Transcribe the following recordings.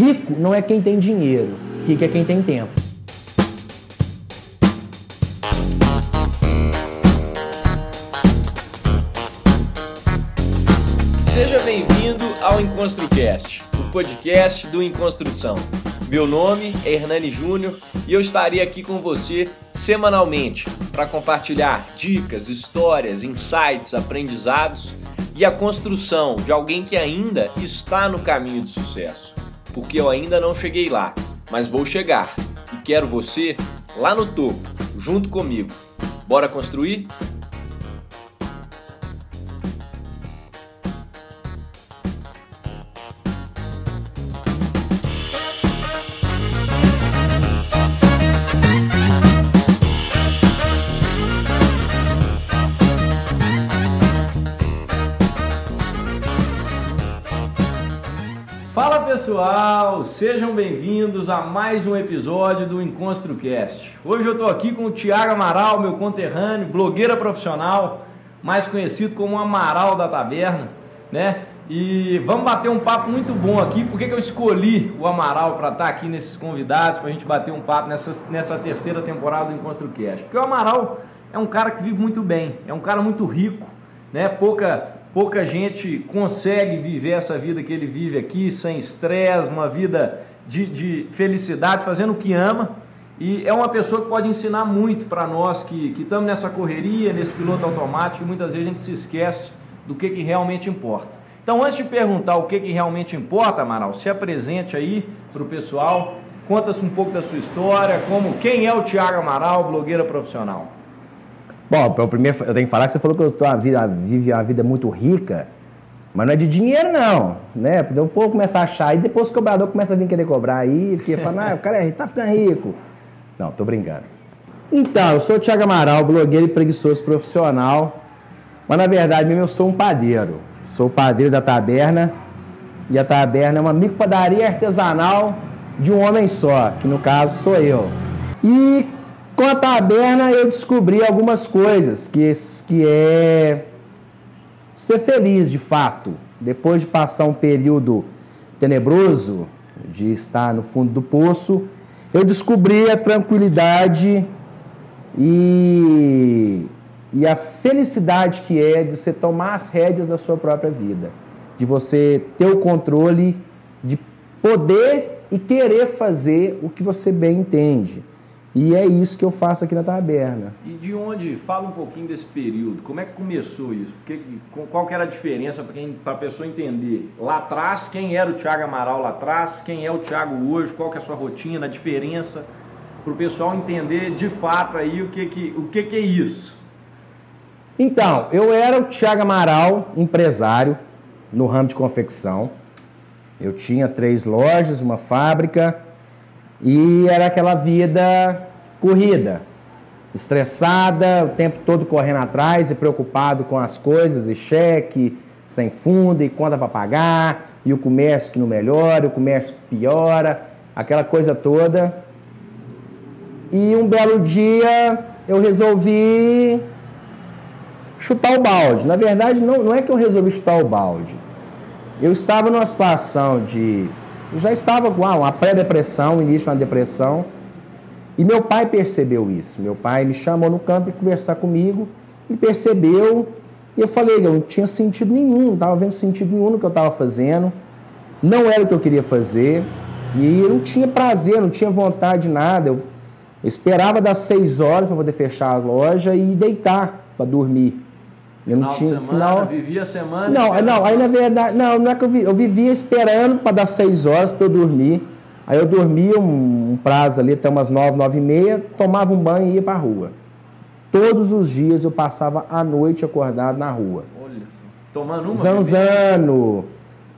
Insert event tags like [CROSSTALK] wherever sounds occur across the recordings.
rico não é quem tem dinheiro, rico é quem tem tempo. Seja bem-vindo ao EnconstruCast, o podcast do Enconstrução. Meu nome é Hernani Júnior e eu estarei aqui com você semanalmente para compartilhar dicas, histórias, insights, aprendizados e a construção de alguém que ainda está no caminho de sucesso. Porque eu ainda não cheguei lá, mas vou chegar e quero você lá no topo, junto comigo. Bora construir? Pessoal, sejam bem-vindos a mais um episódio do EnconstruCast. Hoje eu estou aqui com o Tiago Amaral, meu conterrâneo, blogueira profissional, mais conhecido como Amaral da Taberna, né? E vamos bater um papo muito bom aqui. Por que, que eu escolhi o Amaral para estar tá aqui nesses convidados, para a gente bater um papo nessa, nessa terceira temporada do EnconstruCast? Porque o Amaral é um cara que vive muito bem, é um cara muito rico, né? Pouca Pouca gente consegue viver essa vida que ele vive aqui, sem estresse, uma vida de, de, felicidade, fazendo o que ama. E é uma pessoa que pode ensinar muito para nós que, estamos nessa correria, nesse piloto automático, e muitas vezes a gente se esquece do que, que realmente importa. Então, antes de perguntar o que, que realmente importa, Amaral, se apresente aí para o pessoal, conta um pouco da sua história, como quem é o Tiago Amaral, blogueira profissional. Bom, o primeiro, eu tenho que falar que você falou que eu tô a vida, vive uma vida muito rica, mas não é de dinheiro não, né? Porque o povo começa a achar, e depois o cobrador começa a vir querer cobrar aí, porque fala, ah, o cara é, tá ficando rico. Não, tô brincando. Então, eu sou o Thiago Amaral, blogueiro e preguiçoso profissional, mas na verdade mesmo eu sou um padeiro. Sou padeiro da taberna, e a taberna é uma micropadaria artesanal de um homem só, que no caso sou eu. E com a taberna eu descobri algumas coisas, que, que é ser feliz de fato. Depois de passar um período tenebroso, de estar no fundo do poço, eu descobri a tranquilidade e, e a felicidade que é de você tomar as rédeas da sua própria vida, de você ter o controle, de poder e querer fazer o que você bem entende. E é isso que eu faço aqui na taberna. E de onde? Fala um pouquinho desse período. Como é que começou isso? Porque, qual que era a diferença para a pessoa entender? Lá atrás, quem era o Thiago Amaral lá atrás? Quem é o Thiago hoje? Qual que é a sua rotina? A diferença? Para o pessoal entender de fato aí o que, que, o que, que é isso. Então, eu era o Thiago Amaral, empresário no ramo de confecção. Eu tinha três lojas, uma fábrica e era aquela vida corrida, estressada, o tempo todo correndo atrás e preocupado com as coisas, e cheque sem fundo, e conta para pagar, e o comércio que não melhora, o comércio piora, aquela coisa toda. E um belo dia eu resolvi chutar o balde. Na verdade, não, não é que eu resolvi chutar o balde. Eu estava numa situação de já estava com ah, uma pré-depressão, início de uma depressão. E meu pai percebeu isso. Meu pai me chamou no canto e conversar comigo e percebeu. E eu falei, eu não tinha sentido nenhum, não estava vendo sentido nenhum no que eu estava fazendo. Não era o que eu queria fazer. E eu não tinha prazer, não tinha vontade de nada. Eu esperava das seis horas para poder fechar a loja e deitar para dormir. Eu não tinha semana, final. Vivia a semana. Não, não, aí na verdade, não, não é que eu, vi, eu vivia esperando para dar seis horas para eu dormir. Aí eu dormia um, um, prazo ali até umas nove, nove e meia, tomava um banho e ia para a rua. Todos os dias eu passava a noite acordado na rua. Olha só. Tomando uma Zanzando,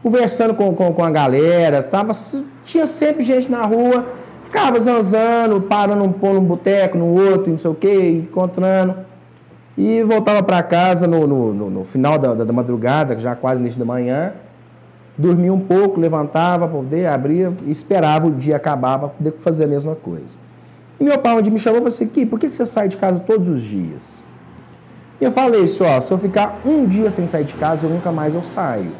conversando com, com, com a galera. Tava, tinha sempre gente na rua, ficava zanzando, parando um pôr num boteco, no outro, não sei o quê, encontrando. E voltava para casa no, no, no, final da, da, madrugada, já quase início da manhã, dormia um pouco, levantava para poder, abria e esperava o dia acabar para poder fazer a mesma coisa. E meu pai, me chamou, falou assim: Ki, por que você sai de casa todos os dias? E eu falei isso, ó, se eu ficar um dia sem sair de casa, eu nunca mais eu saio.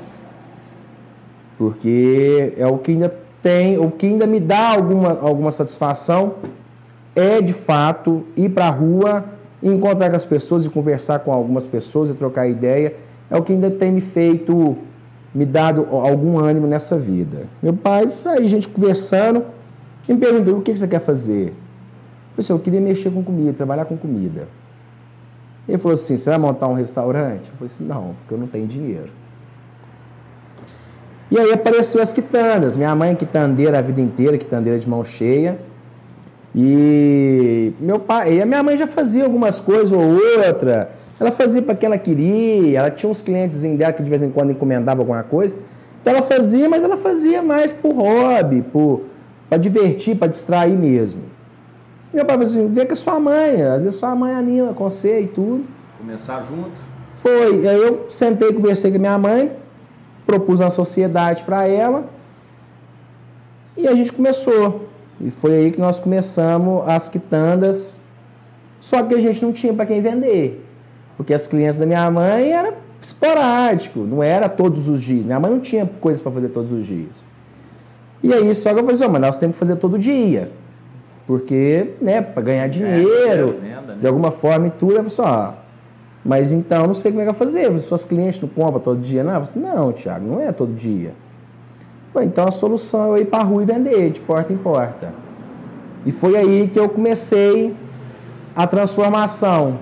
Porque é o que ainda tem, o que ainda me dá alguma, alguma satisfação é de fato ir para a rua, encontrar com as pessoas e conversar com algumas pessoas e trocar ideia. É o que ainda tem me feito, me dado algum ânimo nessa vida. Meu pai, aí gente conversando, me perguntou: o que você quer fazer? Eu falei assim, eu queria mexer com comida, trabalhar com comida. Ele falou assim: você vai montar um restaurante? Eu falei assim: não, porque eu não tenho dinheiro. E aí apareceu as quitandas. Minha mãe é quitandeira a vida inteira, quitandeira de mão cheia. E meu pai, e a minha mãe já fazia algumas coisas ou outra. Ela fazia para quem ela queria. Ela tinha uns clientes dela que de vez em quando encomendava alguma coisa. Então ela fazia, mas ela fazia mais por hobby, por para divertir, para distrair mesmo. Meu pai falou assim: vê com a sua mãe, às vezes sua mãe anima com você e tudo. Começar junto? Foi. Aí eu sentei, conversei com a minha mãe propus uma sociedade para ela e a gente começou. E foi aí que nós começamos as quitandas, só que a gente não tinha para quem vender, porque as clientes da minha mãe era esporádico, não era todos os dias. Minha mãe não tinha coisas para fazer todos os dias. E aí só que eu falei assim, oh, mas nós temos que fazer todo dia. Porque, né, para ganhar dinheiro, é, venda, né? de alguma forma e tudo, eu falei assim, ó, mas então, não sei como é que vai fazer. Suas clientes não compram todo dia, não? Eu falei, não, Tiago, não é todo dia. Então a solução é eu ir para a rua e vender, de porta em porta. E foi aí que eu comecei a transformação.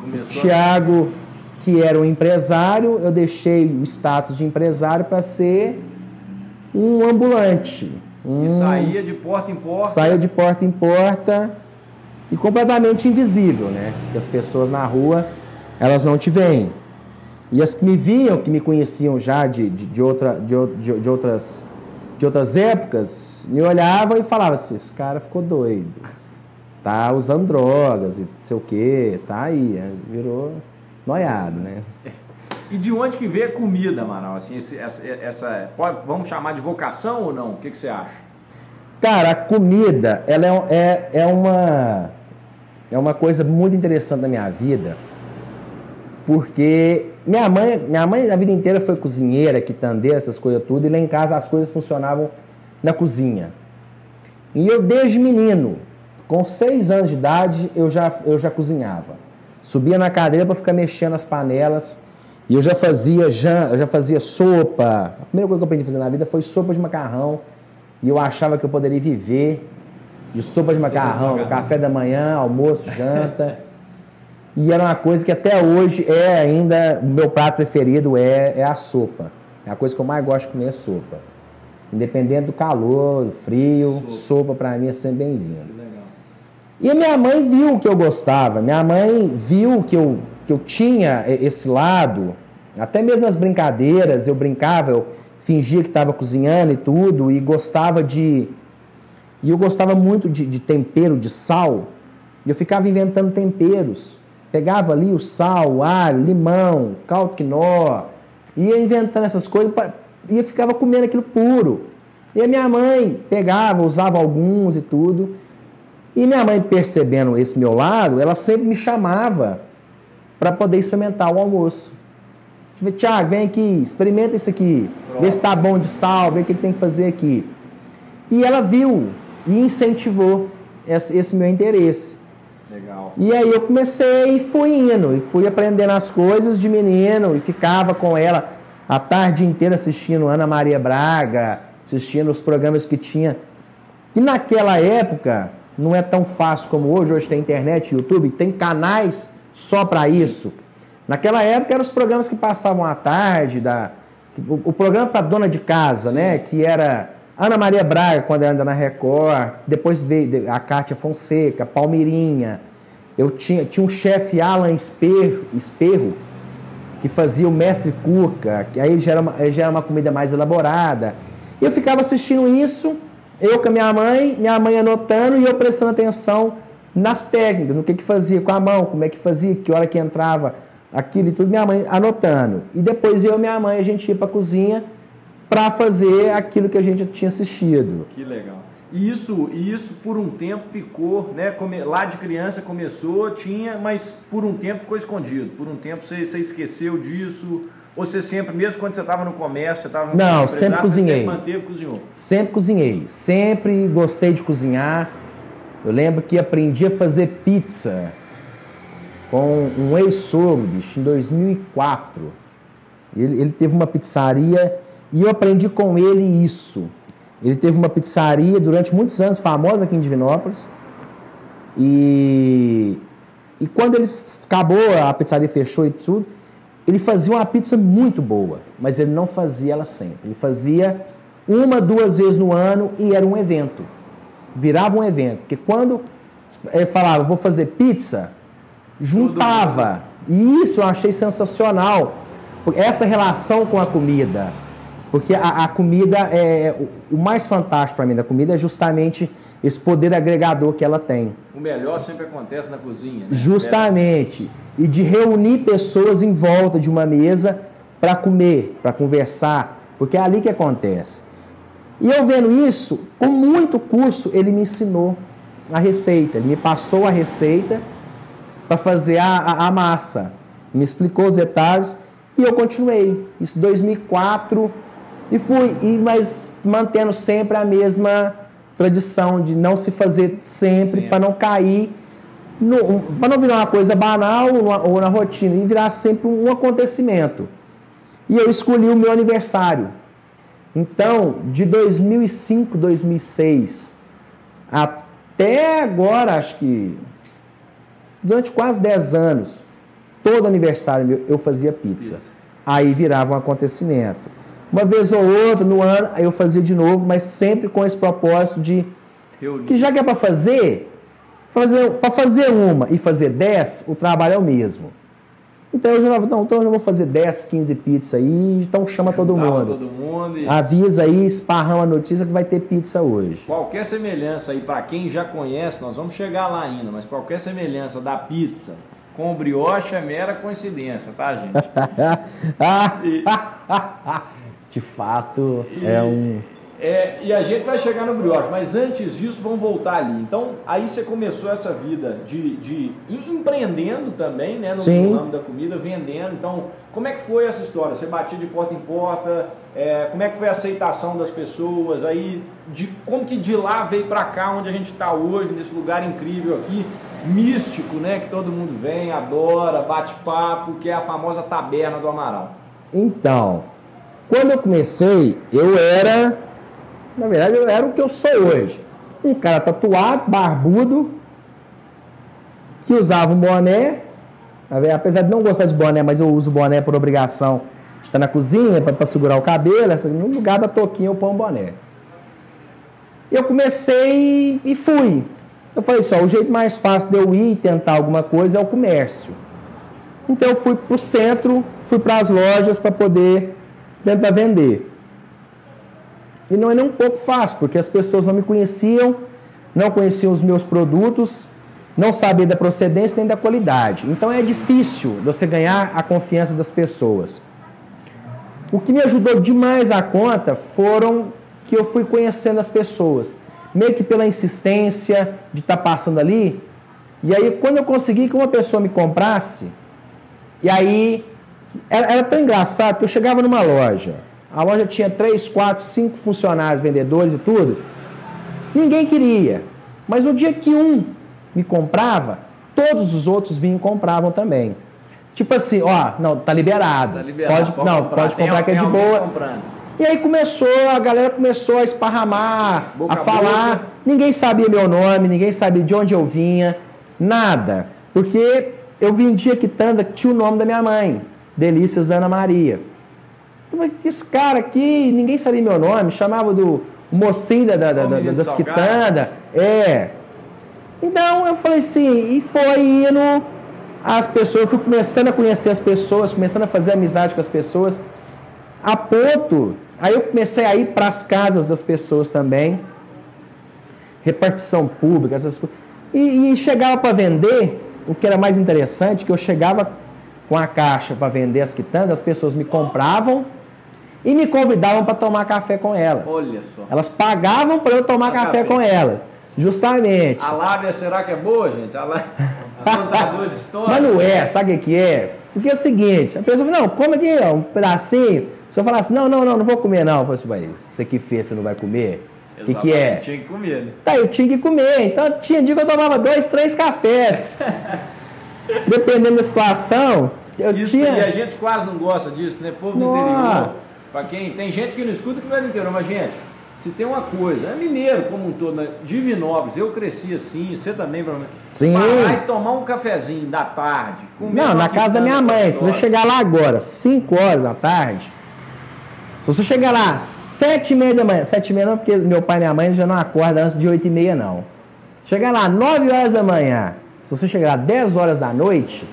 Começou Tiago, que era um empresário, eu deixei o status de empresário para ser um ambulante. Um... E saía de porta em porta? Saía de porta em porta e completamente invisível, né? Porque as pessoas na rua elas não te veem. E as que me viam, que me conheciam já de, de, de, outra, de, de, outras, de outras épocas, me olhavam e falavam assim, esse cara ficou doido. Tá usando drogas e não sei o quê, tá aí, virou noiado, né? [LAUGHS] E de onde que veio a comida, Amaral? Assim, esse, essa, essa pode, vamos chamar de vocação ou não? O que, que você acha? Cara, a comida, ela é, é, é, uma, é uma coisa muito interessante da minha vida porque minha mãe, minha mãe a vida inteira foi cozinheira, quitandeira, essas coisas tudo, e lá em casa as coisas funcionavam na cozinha. E eu desde menino, com seis anos de idade, eu já, eu já cozinhava. Subia na cadeira para ficar mexendo nas panelas, e eu já fazia, já, eu já fazia sopa. A primeira coisa que eu aprendi a fazer na vida foi sopa de macarrão, e eu achava que eu poderia viver de sopa de macarrão, no café da manhã, almoço, janta. E era uma coisa que até hoje é ainda o meu prato preferido é, é a sopa. É a coisa que eu mais gosto de comer é sopa. Independente do calor, do frio, sopa, sopa para mim é sempre bem-vindo. E a minha mãe viu que eu gostava, minha mãe viu que eu, que eu tinha esse lado, até mesmo nas brincadeiras, eu brincava, eu fingia que estava cozinhando e tudo, e gostava de. E eu gostava muito de, de tempero, de sal, e eu ficava inventando temperos. Pegava ali o sal, o alho, limão, caldo quinó, ia inventando essas coisas e ficava comendo aquilo puro. E a minha mãe pegava, usava alguns e tudo. E minha mãe, percebendo esse meu lado, ela sempre me chamava para poder experimentar o almoço. Tiago, vem aqui, experimenta isso aqui, Pronto. vê se está bom de sal, vê o que tem que fazer aqui. E ela viu e incentivou esse meu interesse. Legal. E aí eu comecei e fui indo, e fui aprendendo as coisas de menino, e ficava com ela a tarde inteira assistindo Ana Maria Braga, assistindo os programas que tinha. Que naquela época não é tão fácil como hoje, hoje tem internet, YouTube, tem canais só para isso. Naquela época eram os programas que passavam à tarde, da, o, o programa para dona de casa, Sim. né? Que era Ana Maria Braga, quando ela anda na Record, depois veio a Cátia Fonseca, Palmeirinha. Eu tinha, tinha um chefe Alan Esperro, Esperro, que fazia o mestre Cuca, que aí já era, uma, já era uma comida mais elaborada. E eu ficava assistindo isso, eu com a minha mãe, minha mãe anotando e eu prestando atenção nas técnicas, no que que fazia com a mão, como é que fazia, que hora que entrava, aquilo e tudo, minha mãe anotando. E depois eu e minha mãe, a gente ia para a cozinha para fazer aquilo que a gente tinha assistido. Que legal. E isso, isso por um tempo ficou, né? Lá de criança começou, tinha, mas por um tempo ficou escondido. Por um tempo você, você esqueceu disso, Ou você sempre, mesmo quando você estava no comércio, você estava no Não, sempre cozinhei. Você sempre manteve cozinhou? Sempre cozinhei. Sempre gostei de cozinhar. Eu lembro que aprendi a fazer pizza com um ex-sogro, bicho, em 2004. Ele, ele teve uma pizzaria e eu aprendi com ele isso. Ele teve uma pizzaria durante muitos anos, famosa aqui em Divinópolis. E, e quando ele acabou, a pizzaria fechou e tudo, ele fazia uma pizza muito boa, mas ele não fazia ela sempre. Ele fazia uma, duas vezes no ano e era um evento. Virava um evento. Porque quando ele falava, vou fazer pizza, juntava. E isso eu achei sensacional. Essa relação com a comida. Porque a, a comida é. O mais fantástico para mim da comida é justamente esse poder agregador que ela tem. O melhor sempre acontece na cozinha. Né? Justamente. E de reunir pessoas em volta de uma mesa para comer, para conversar, porque é ali que acontece. E eu vendo isso, com muito curso, ele me ensinou a receita, ele me passou a receita para fazer a, a, a, massa, me explicou os detalhes e eu continuei. Isso 2004 e fui, e, mas mantendo sempre a mesma tradição de não se fazer sempre, para não cair, para não virar uma coisa banal ou, ou na rotina, e virar sempre um acontecimento. E eu escolhi o meu aniversário. Então, de 2005, 2006 até agora, acho que durante quase 10 anos, todo aniversário eu fazia pizza. Aí virava um acontecimento. Uma vez ou outra no ano, aí eu fazia de novo, mas sempre com esse propósito de que já que é para fazer, fazer para fazer uma e fazer 10, o trabalho é o mesmo. Então eu já falava, não, então eu vou fazer 10, 15 pizzas aí, então chama todo mundo. todo mundo. E... Avisa aí, esparrama a notícia que vai ter pizza hoje. Qualquer semelhança aí, para quem já conhece, nós vamos chegar lá ainda, mas qualquer semelhança da pizza com o brioche é mera coincidência, tá, gente? [LAUGHS] e... [LAUGHS] De fato, e... é um é, e a gente vai chegar no brioche, mas antes disso, vamos voltar ali. Então, aí você começou essa vida de, de empreendendo também, né? No Sim. ramo da comida, vendendo. Então, como é que foi essa história? Você batia de porta em porta? É, como é que foi a aceitação das pessoas? Aí, de, como que de lá veio para cá, onde a gente está hoje, nesse lugar incrível aqui, místico, né? Que todo mundo vem, adora, bate papo, que é a famosa taberna do Amaral. Então, quando eu comecei, eu era na verdade, eu era o que eu sou hoje. Um cara tatuado, barbudo, que usava um boné. Apesar de não gostar de boné, mas eu uso boné por obrigação estar na cozinha para segurar o cabelo. No lugar da toquinha eu ponho um boné. Eu comecei e fui. Eu falei só, o jeito mais fácil de eu ir e tentar alguma coisa é o comércio. Então eu fui para o centro, fui para as lojas para poder tentar vender. E não é nem um pouco fácil, porque as pessoas não me conheciam, não conheciam os meus produtos, não sabiam da procedência nem da qualidade. Então é difícil você ganhar a confiança das pessoas. O que me ajudou demais a conta foram que eu fui conhecendo as pessoas, meio que pela insistência de estar tá passando ali. E aí, quando eu consegui que uma pessoa me comprasse, e aí era, era tão engraçado que eu chegava numa loja, a loja tinha três, quatro, cinco funcionários, vendedores e tudo. Ninguém queria. Mas no dia que um me comprava, todos os outros vinham e compravam também. Tipo assim, ó, não, tá liberado. Tá liberado pode, pode não, comprar. pode comprar tem, que é de boa. Comprando. E aí começou, a galera começou a esparramar, boca a falar. Ninguém sabia meu nome, ninguém sabia de onde eu vinha, nada. Porque eu vendia quitanda que tinha o nome da minha mãe, Delícias Ana Maria. Então, esse cara aqui, ninguém sabia meu nome, chamava do mocinho da, da, da, da das quitandas. É. Então eu falei assim, e foi indo as pessoas, eu fui começando a conhecer as pessoas, começando a fazer amizade com as pessoas, a ponto, aí eu comecei a ir para as casas das pessoas também, repartição pública, essas coisas. E, e chegava para vender, o que era mais interessante, que eu chegava com a caixa para vender as quitandas, as pessoas me compravam e me convidavam para tomar café com elas. Olha só. Elas pagavam para eu tomar café, café, com elas. Justamente. A lábia será que é boa, gente? A lá... [LAUGHS] de história. Mas não é, sabe o que é? Porque é o seguinte, a pessoa fala, não, come aqui ó, um pedacinho. Se eu falasse, não, não, não, não vou comer não. Eu falei assim, você que fez, você não vai comer? O que, que é? Tinha que comer, né? Tá, eu tinha que comer. Então tinha dia que eu tomava dois, três cafés. [LAUGHS] Dependendo da situação, eu Isso, tinha. E a gente quase não gosta disso, né? Povo do interior. Pra quem. Tem gente que não escuta que não é do interior, mas, gente, se tem uma coisa, é mineiro como um todo, né? Divinópolis, eu cresci assim, você também, provavelmente. Sim. Parar e tomar um cafezinho da tarde. Não, na casa da minha mãe. Se você chegar lá agora, 5 horas da tarde, se você chegar lá 7 e meia da manhã, 7 e meia não, porque meu pai e minha mãe já não acordam antes de 8 e meia, não. Chegar lá 9 horas da manhã, se você chegar lá 10 horas da noite,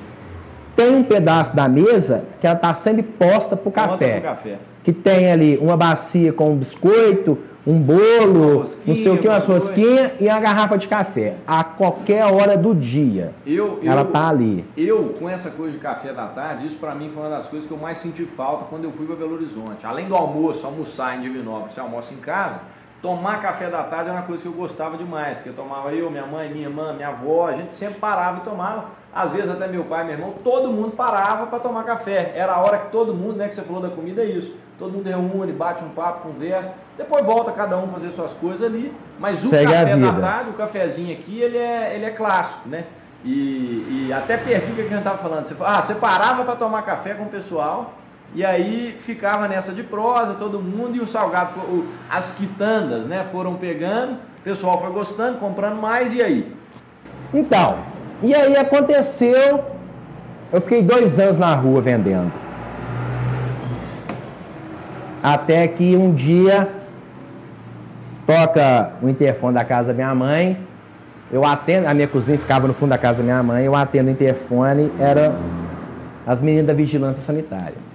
tem um pedaço da mesa que ela está sempre posta pro Conta café. Que tem ali uma bacia com um biscoito, um bolo, não sei o que, umas rosquinhas e uma garrafa de café. A qualquer hora do dia. Eu, eu, Ela tá ali. Eu, com essa coisa de café da tarde, isso pra mim foi uma das coisas que eu mais senti falta quando eu fui para Belo Horizonte. Além do almoço, almoçar em Divinópolis, você almoça em casa, tomar café da tarde era uma coisa que eu gostava demais, porque eu tomava eu, minha mãe, minha irmã, minha avó, a gente sempre parava e tomava. Às vezes até meu pai, meu irmão, todo mundo parava para tomar café. Era a hora que todo mundo, né, que você falou da comida, é isso. Todo mundo reúne, bate um papo, conversa. Depois volta cada um fazer suas coisas ali. Mas o Segue café da tarde, o cafezinho aqui, ele é, ele é clássico, né? E, e até perdi o que a gente estava falando. Você, ah, você parava para tomar café com o pessoal e aí ficava nessa de prosa, todo mundo, e o salgado, as quitandas, né, foram pegando, o pessoal foi gostando, comprando mais, e aí? Então, e aí aconteceu. Eu fiquei dois anos na rua vendendo. Até que um dia toca o interfone da casa da minha mãe. Eu atendo, a minha cozinha ficava no fundo da casa da minha mãe, eu atendo o interfone, era as meninas da vigilância sanitária.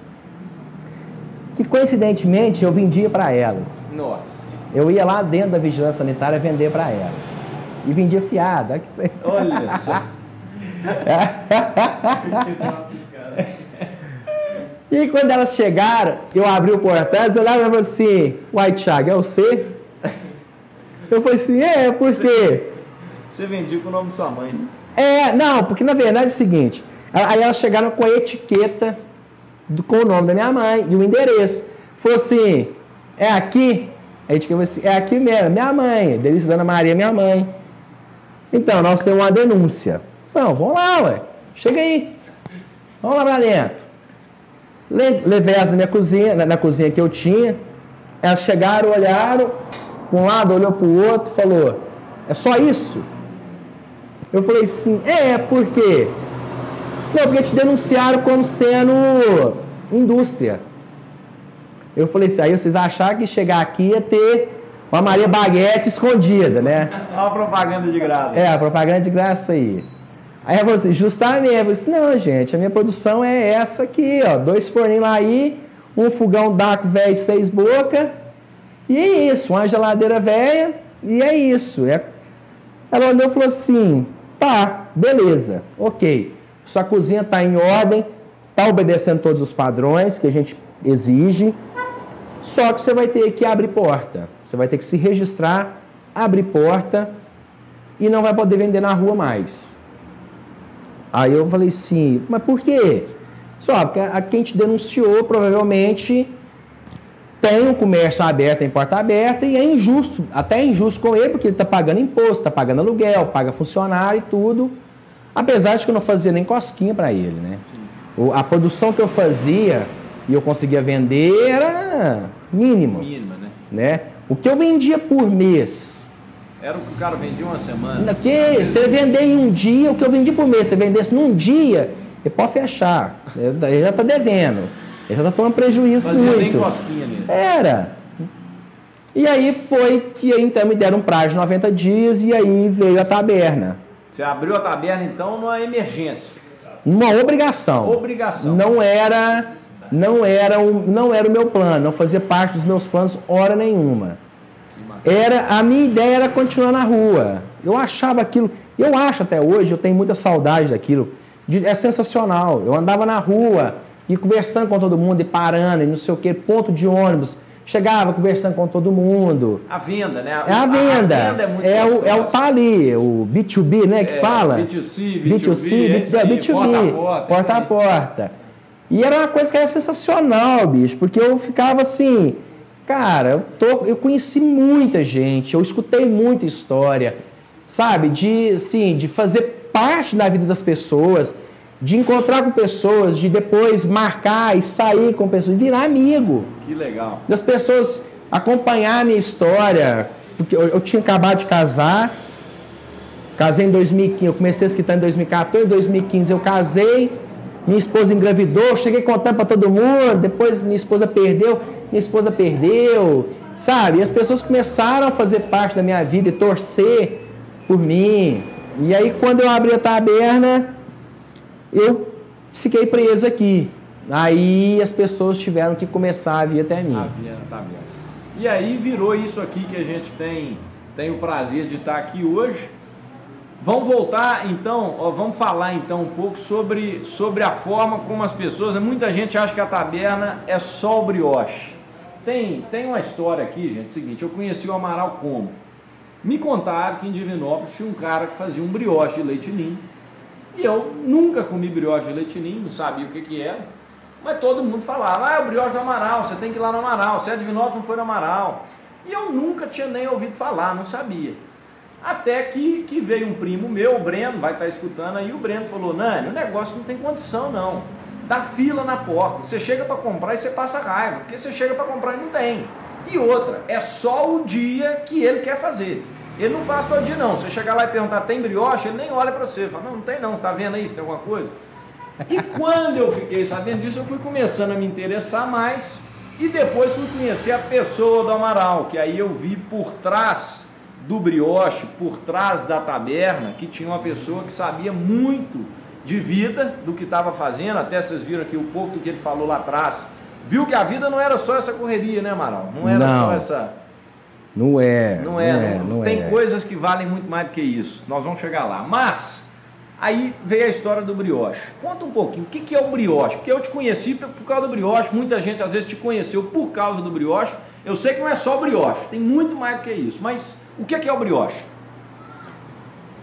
Que coincidentemente eu vendia para elas. Nossa, Eu ia lá dentro da vigilância sanitária vender para elas. E vendia fiada. Olha [LAUGHS] só. E quando elas chegaram, eu abri o portão, elas olharam e falaram assim, uai, Thiago, é você? Eu falei assim, é, por quê? Você vendia com o nome de sua mãe, né? É, não, porque na verdade é o seguinte, aí elas chegaram com a etiqueta com o nome da minha mãe e o endereço. Falou assim, é aqui? A etiqueta falou assim, é aqui mesmo, minha mãe, Delícia Dona Maria, minha mãe. Então, nós temos uma denúncia. Falei, vamos lá, ué, chega aí, vamos lá pra dentro. Le- Levei elas na minha cozinha, na, na cozinha que eu tinha. Elas chegaram, olharam, um lado olhou pro outro, falou: É só isso? Eu falei assim: É, por quê? Não, porque te denunciaram como sendo indústria. Eu falei assim: Aí vocês acharam que chegar aqui ia ter uma Maria Baguete escondida, né? Olha a propaganda de graça. É, a propaganda de graça aí. Aí eu falei assim, justamente, eu falei assim, não, gente, a minha produção é essa aqui, ó, dois forninhos lá aí, um fogão Daco velho seis boca, e é isso, uma geladeira velha, e é isso. É... Ela olhou e falou assim, tá, beleza, ok, sua cozinha tá em ordem, tá obedecendo todos os padrões que a gente exige, só que você vai ter que abrir porta, você vai ter que se registrar, abrir porta, e não vai poder vender na rua mais. Aí eu falei assim, mas por quê? Só porque a quem te denunciou provavelmente tem um comércio aberto, tem porta aberta e é injusto, até é injusto com ele, porque ele está pagando imposto, está pagando aluguel, paga funcionário e tudo. Apesar de que eu não fazia nem cosquinha para ele, né? O- A produção que eu fazia e eu conseguia vender era mínimo, Mínima, né? né? O que eu vendia por mês, Era o que o cara vendia uma semana. Na- Que você vender em um dia, o que eu vendi por mês, você vendesse num dia, ele pode fechar. Ele ele já está devendo. Ele já está tomando prejuízo Fazia nem muito. cosquinha mesmo. Era. E aí foi que então me deram um prazo de 90 dias e aí veio a taberna. Você abriu a taberna, então, numa emergência. Uma obrigação. Obrigação. Não era, não era, um, não era o meu plano, não fazia parte dos meus planos hora nenhuma. Era a minha ideia era continuar na rua. Eu achava aquilo, eu acho até hoje, eu tenho muita saudade daquilo. É sensacional. Eu andava na rua e conversando com todo mundo e parando e não sei o que, ponto de ônibus. Chegava conversando com todo mundo. A venda, né? É a venda. A, a venda é, muito é, o, é o tá ali, o B2B, né, que é, fala. B2C, B2B, B2C, B2B, B2B porta a porta. Porta a porta. E era uma coisa que era sensacional, bicho, porque eu ficava assim, cara, eu, tô, eu conheci muita gente, eu escutei muita história, sabe, de, assim, de fazer parte da vida das pessoas, de encontrar com pessoas, de depois marcar e sair com pessoas, virar amigo. Que legal. Das pessoas acompanhar a minha história, porque eu, eu tinha acabado de casar, casei em 2015, eu comecei a escritar em 2014, em 2015 eu casei, minha esposa engravidou, cheguei contando para todo mundo, depois minha esposa perdeu, minha esposa perdeu, sabe? E as pessoas começaram a fazer parte da minha vida e torcer por mim. E aí quando eu abri a taberna, eu fiquei preso aqui. Aí as pessoas tiveram que começar a vir até mim. A vir, tá E aí virou isso aqui que a gente tem, tem o prazer de estar aqui hoje. Vamos voltar então, ó, vamos falar então um pouco sobre, sobre a forma como as pessoas. Muita gente acha que a taberna é só o brioche. Tem, tem uma história aqui, gente, seguinte, eu conheci o Amaral como? Me contaram que em Divinópolis tinha um cara que fazia um brioche de leite ninho e eu nunca comi brioche de leite ninho, não sabia o que, que era. Mas todo mundo falava, ah, o brioche do Amaral, você tem que ir lá no Amaral, você é de não foi no Amaral. E eu nunca tinha nem ouvido falar, não sabia. Até que, que veio um primo meu, o Breno, vai estar escutando aí, o Breno falou, Nani, o negócio não tem condição não. Dá fila na porta. Você chega para comprar e você passa raiva, porque você chega para comprar e não tem. E outra, é só o dia que ele quer fazer. Ele não faz todo dia não. Você chegar lá e perguntar, tem brioche? Ele nem olha para você. Fala, não, não tem não. Você está vendo aí? Você tem alguma coisa? E quando eu fiquei sabendo disso, eu fui começando a me interessar mais. E depois fui conhecer a pessoa do Amaral, que aí eu vi por trás do brioche, por trás da taberna, que tinha uma pessoa que sabia muito de vida, do que estava fazendo. Até vocês viram aqui um pouco do que ele falou lá atrás. Viu que a vida não era só essa correria, né, Amaral? Não era não. só essa não é. Não é. Não é, não tem é. coisas que valem muito mais do que isso. Nós vamos chegar lá. Mas, aí veio a história do brioche. Conta um pouquinho, o que, que é o brioche? Porque eu te conheci por causa do brioche, muita gente às vezes te conheceu por causa do brioche. Eu sei que não é só o brioche, tem muito mais do que isso. Mas o que, que é o brioche?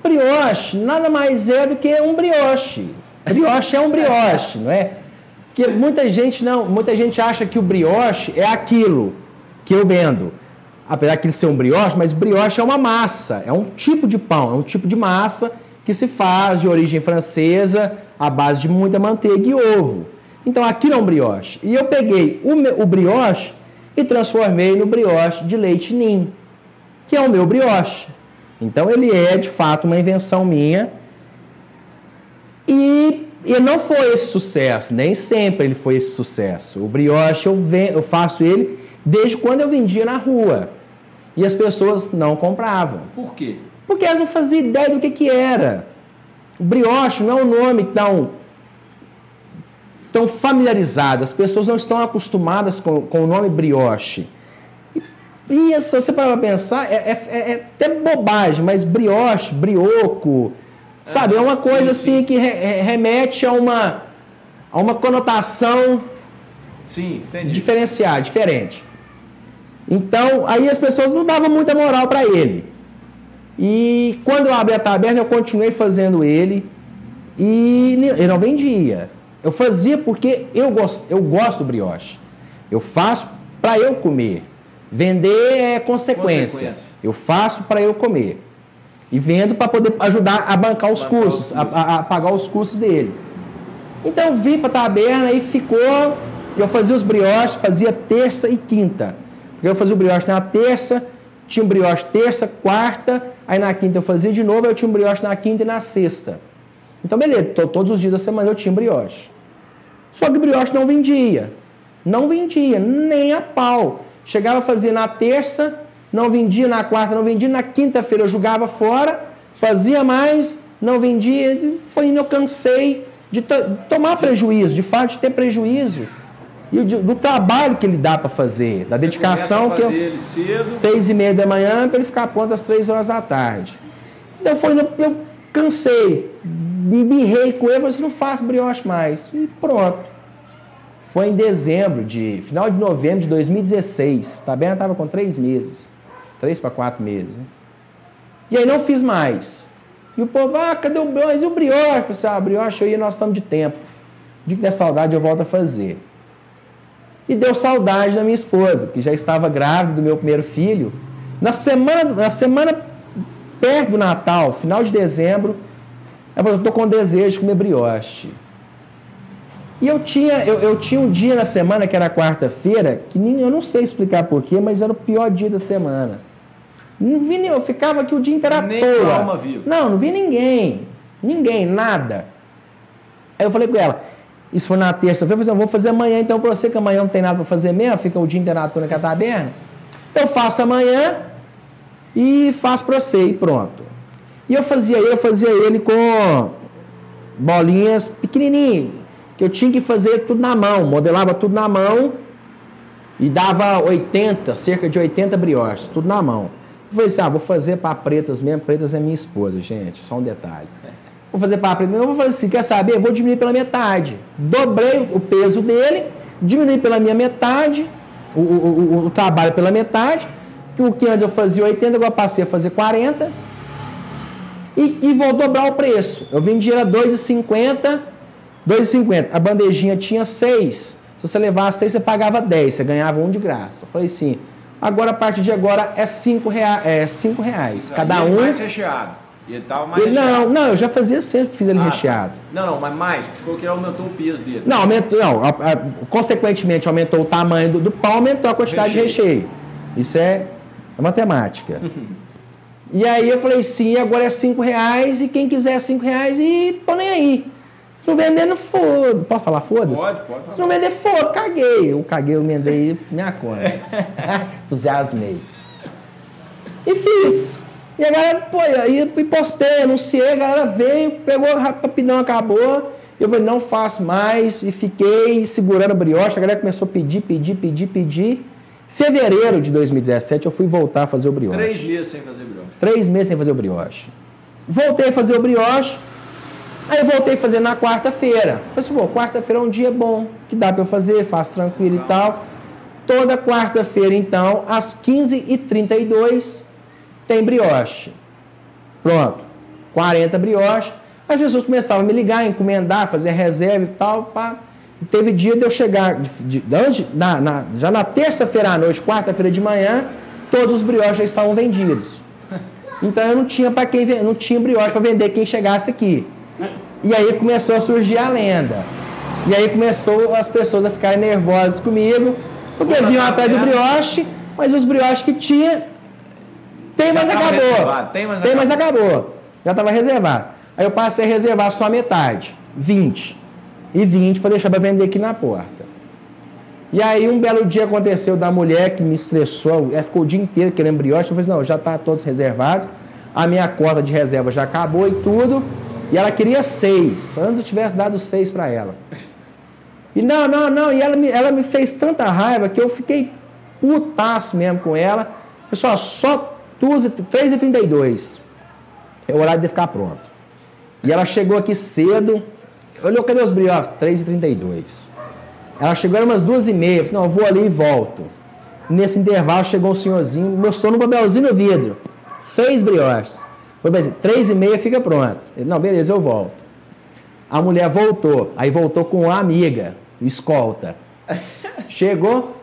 Brioche nada mais é do que um brioche. Brioche é um brioche, não é? Porque muita gente não, muita gente acha que o brioche é aquilo que eu vendo apesar de ele ser um brioche, mas brioche é uma massa, é um tipo de pão, é um tipo de massa que se faz de origem francesa à base de muita manteiga e ovo. Então aquilo é um brioche. E eu peguei o, o brioche e transformei no brioche de leite ninho, que é o meu brioche. Então ele é de fato uma invenção minha. E, e não foi esse sucesso, nem sempre ele foi esse sucesso. O brioche eu, ven, eu faço ele desde quando eu vendia na rua. E as pessoas não compravam. Por quê? Porque elas não faziam ideia do que, que era. O brioche não é um nome tão, tão familiarizado. As pessoas não estão acostumadas com, com o nome brioche. E, e se você para pensar, é, é, é, é, até bobagem, mas brioche, brioco, sabe? É uma coisa sim, assim sim. que re, remete a uma, a uma conotação sim, diferenciada, diferente. Então, aí as pessoas não davam muita moral para ele. E quando eu abri a taberna, eu continuei fazendo ele e ele não vendia. Eu fazia porque eu gosto, eu gosto do brioche. Eu faço para eu comer. Vender é consequência. consequência. Eu faço para eu comer. E vendo para poder ajudar a bancar os bancar cursos, os a, a, pagar os cursos dele. Então eu vim para a taberna e ficou. Eu fazia os brioches, fazia terça e quinta. Eu fazia o brioche na terça, tinha um brioche terça, quarta, aí na quinta eu fazia de novo, eu tinha um brioche na quinta e na sexta. Então, beleza, todos os dias da semana eu tinha um brioche. Só que o brioche não vendia. Não vendia, nem a pau. Chegava a fazer na terça, não vendia, na quarta não vendia, na quinta-feira eu jogava fora, fazia mais, não vendia. Foi indo, eu cansei de tomar prejuízo, de fato de ter prejuízo e do, trabalho que ele dá para fazer, da Você dedicação que eu seis e meia da manhã para ele ficar pronto às três horas da tarde. Então foi, eu cansei, me birrei com ele, falei assim, não faço brioche mais. E pronto. foi em dezembro de. final de novembro de 2016. Taberna estava com três meses. Três para quatro meses. Né? E aí não fiz mais. E o povo, ah, cadê o brioche? E o brioche? Eu falei assim, ah, brioche aí nós estamos de tempo. O dia que der saudade eu volto a fazer. E deu saudade da minha esposa, que já estava grávida do meu primeiro filho. Na semana, na semana perto do Natal, final de dezembro, ela falou, estou com desejo de comer brioche. E eu tinha, eu, eu tinha um dia na semana, que era quarta-feira, que nem, eu não sei explicar porquê, mas era o pior dia da semana. Não vi nem, eu ficava aqui o dia inteiro à Nem toa. alma viva. Não, não vi ninguém. Ninguém, nada. Aí eu falei com ela, isso foi na terça-feira, eu falei, vou fazer amanhã então pra você, que amanhã não tem nada para fazer mesmo, fica o dia inteiro na taberna. Eu faço amanhã e faço pra você e pronto. E eu fazia, eu fazia ele com bolinhas pequenininhas, que eu tinha que fazer tudo na mão, modelava tudo na mão e dava 80, cerca de 80 brioches, tudo na mão. Eu falei assim, ah, vou fazer para pretas mesmo, pretas é minha esposa, gente, só um detalhe. Vou fazer para pretas, eu vou fazer assim, quer saber? Eu vou diminuir pela metade. Dobrei o peso dele, diminui pela minha metade, o, o, o, o trabalho pela metade, que o que antes eu fazia 80, agora passei a fazer 40, e, e vou dobrar o preço. Eu vendia 2,50, 2,50. A bandejinha tinha 6. Se você levasse 6, você pagava 10. Você ganhava um de graça. Eu falei assim, agora a partir de agora é 5 reais. É cinco reais. Cada ele um. mais recheado. E ele tava mais Ele- não, não, eu já fazia sempre, fiz ele Ah, recheado. Não, não, mas mais, porque falou que ele aumentou o peso dele. Não, aumentou, não, a- a- consequentemente aumentou o tamanho do, do pão, aumentou a quantidade de recheio. Isso é, é matemática. [LAUGHS] e aí eu falei, sim, agora é 5 reais e quem quiser 5 reais e tô nem aí. Se não vender, não foda. Pode falar foda-se? Pode, pode falar. Se não vender, foda, caguei. Eu caguei, eu emendei minha conta. [LAUGHS] Entusiasmei. E fiz. E a galera, pô, aí postei, anunciei, a galera veio, pegou rapidão, acabou. Eu falei, não faço mais. E fiquei segurando o brioche. A galera começou a pedir, pedir, pedir, pedir. Fevereiro de 2017 eu fui voltar a fazer o brioche. Três meses sem fazer brioche. Três meses sem fazer o brioche. Voltei a fazer o brioche. Aí eu voltei a fazer na quarta-feira. Falei assim, pô, quarta-feira é um dia bom, que dá para eu fazer, faço tranquilo e tal. Toda quarta-feira, então, às 15h32, tem brioche. Pronto. 40 brioches. As pessoas começavam a me ligar, encomendar, fazer reserva e tal. Pá. Teve dia de eu chegar, de, de, antes- na- na- já na terça-feira à noite, quarta-feira de manhã, todos os brioches já estavam vendidos. [LAUGHS] Então eu não tinha para quem não tinha brioche para vender quem chegasse aqui. E aí começou a surgir a lenda. E aí começou as pessoas a ficarem nervosas comigo, porque vinham atrás do brioche, mas os brioches que tinha tem, mas acabou. reservado, tem, mas tem, mas acabou. Já estava reservado. Aí eu passei a reservar só a metade, 20. E 20 para deixar para vender aqui na porta. E aí um belo dia aconteceu da mulher que me estressou, ela ficou o dia inteiro querendo brioche, eu falei, assim, não, já tá todos reservados, a minha cota de reserva já acabou e tudo, e ela queria seis, antes eu tivesse dado seis para ela. E não, não, não, e ela me, ela me fez tanta raiva que eu fiquei putaço mesmo com ela. Pessoal, só 3h32 é o horário de ficar pronto. E ela chegou aqui cedo, olhou, cadê os brioches? 3h32. Ela chegou era umas duas e meia. Falei, não, eu vou ali e volto. Nesse intervalo chegou um senhorzinho, mostrou no papelzinho no vidro. Seis brioches. Foi bem, três e meia fica pronto. Ele, não, beleza, eu volto. A mulher voltou. Aí voltou com uma amiga, escolta. [LAUGHS] Chegou,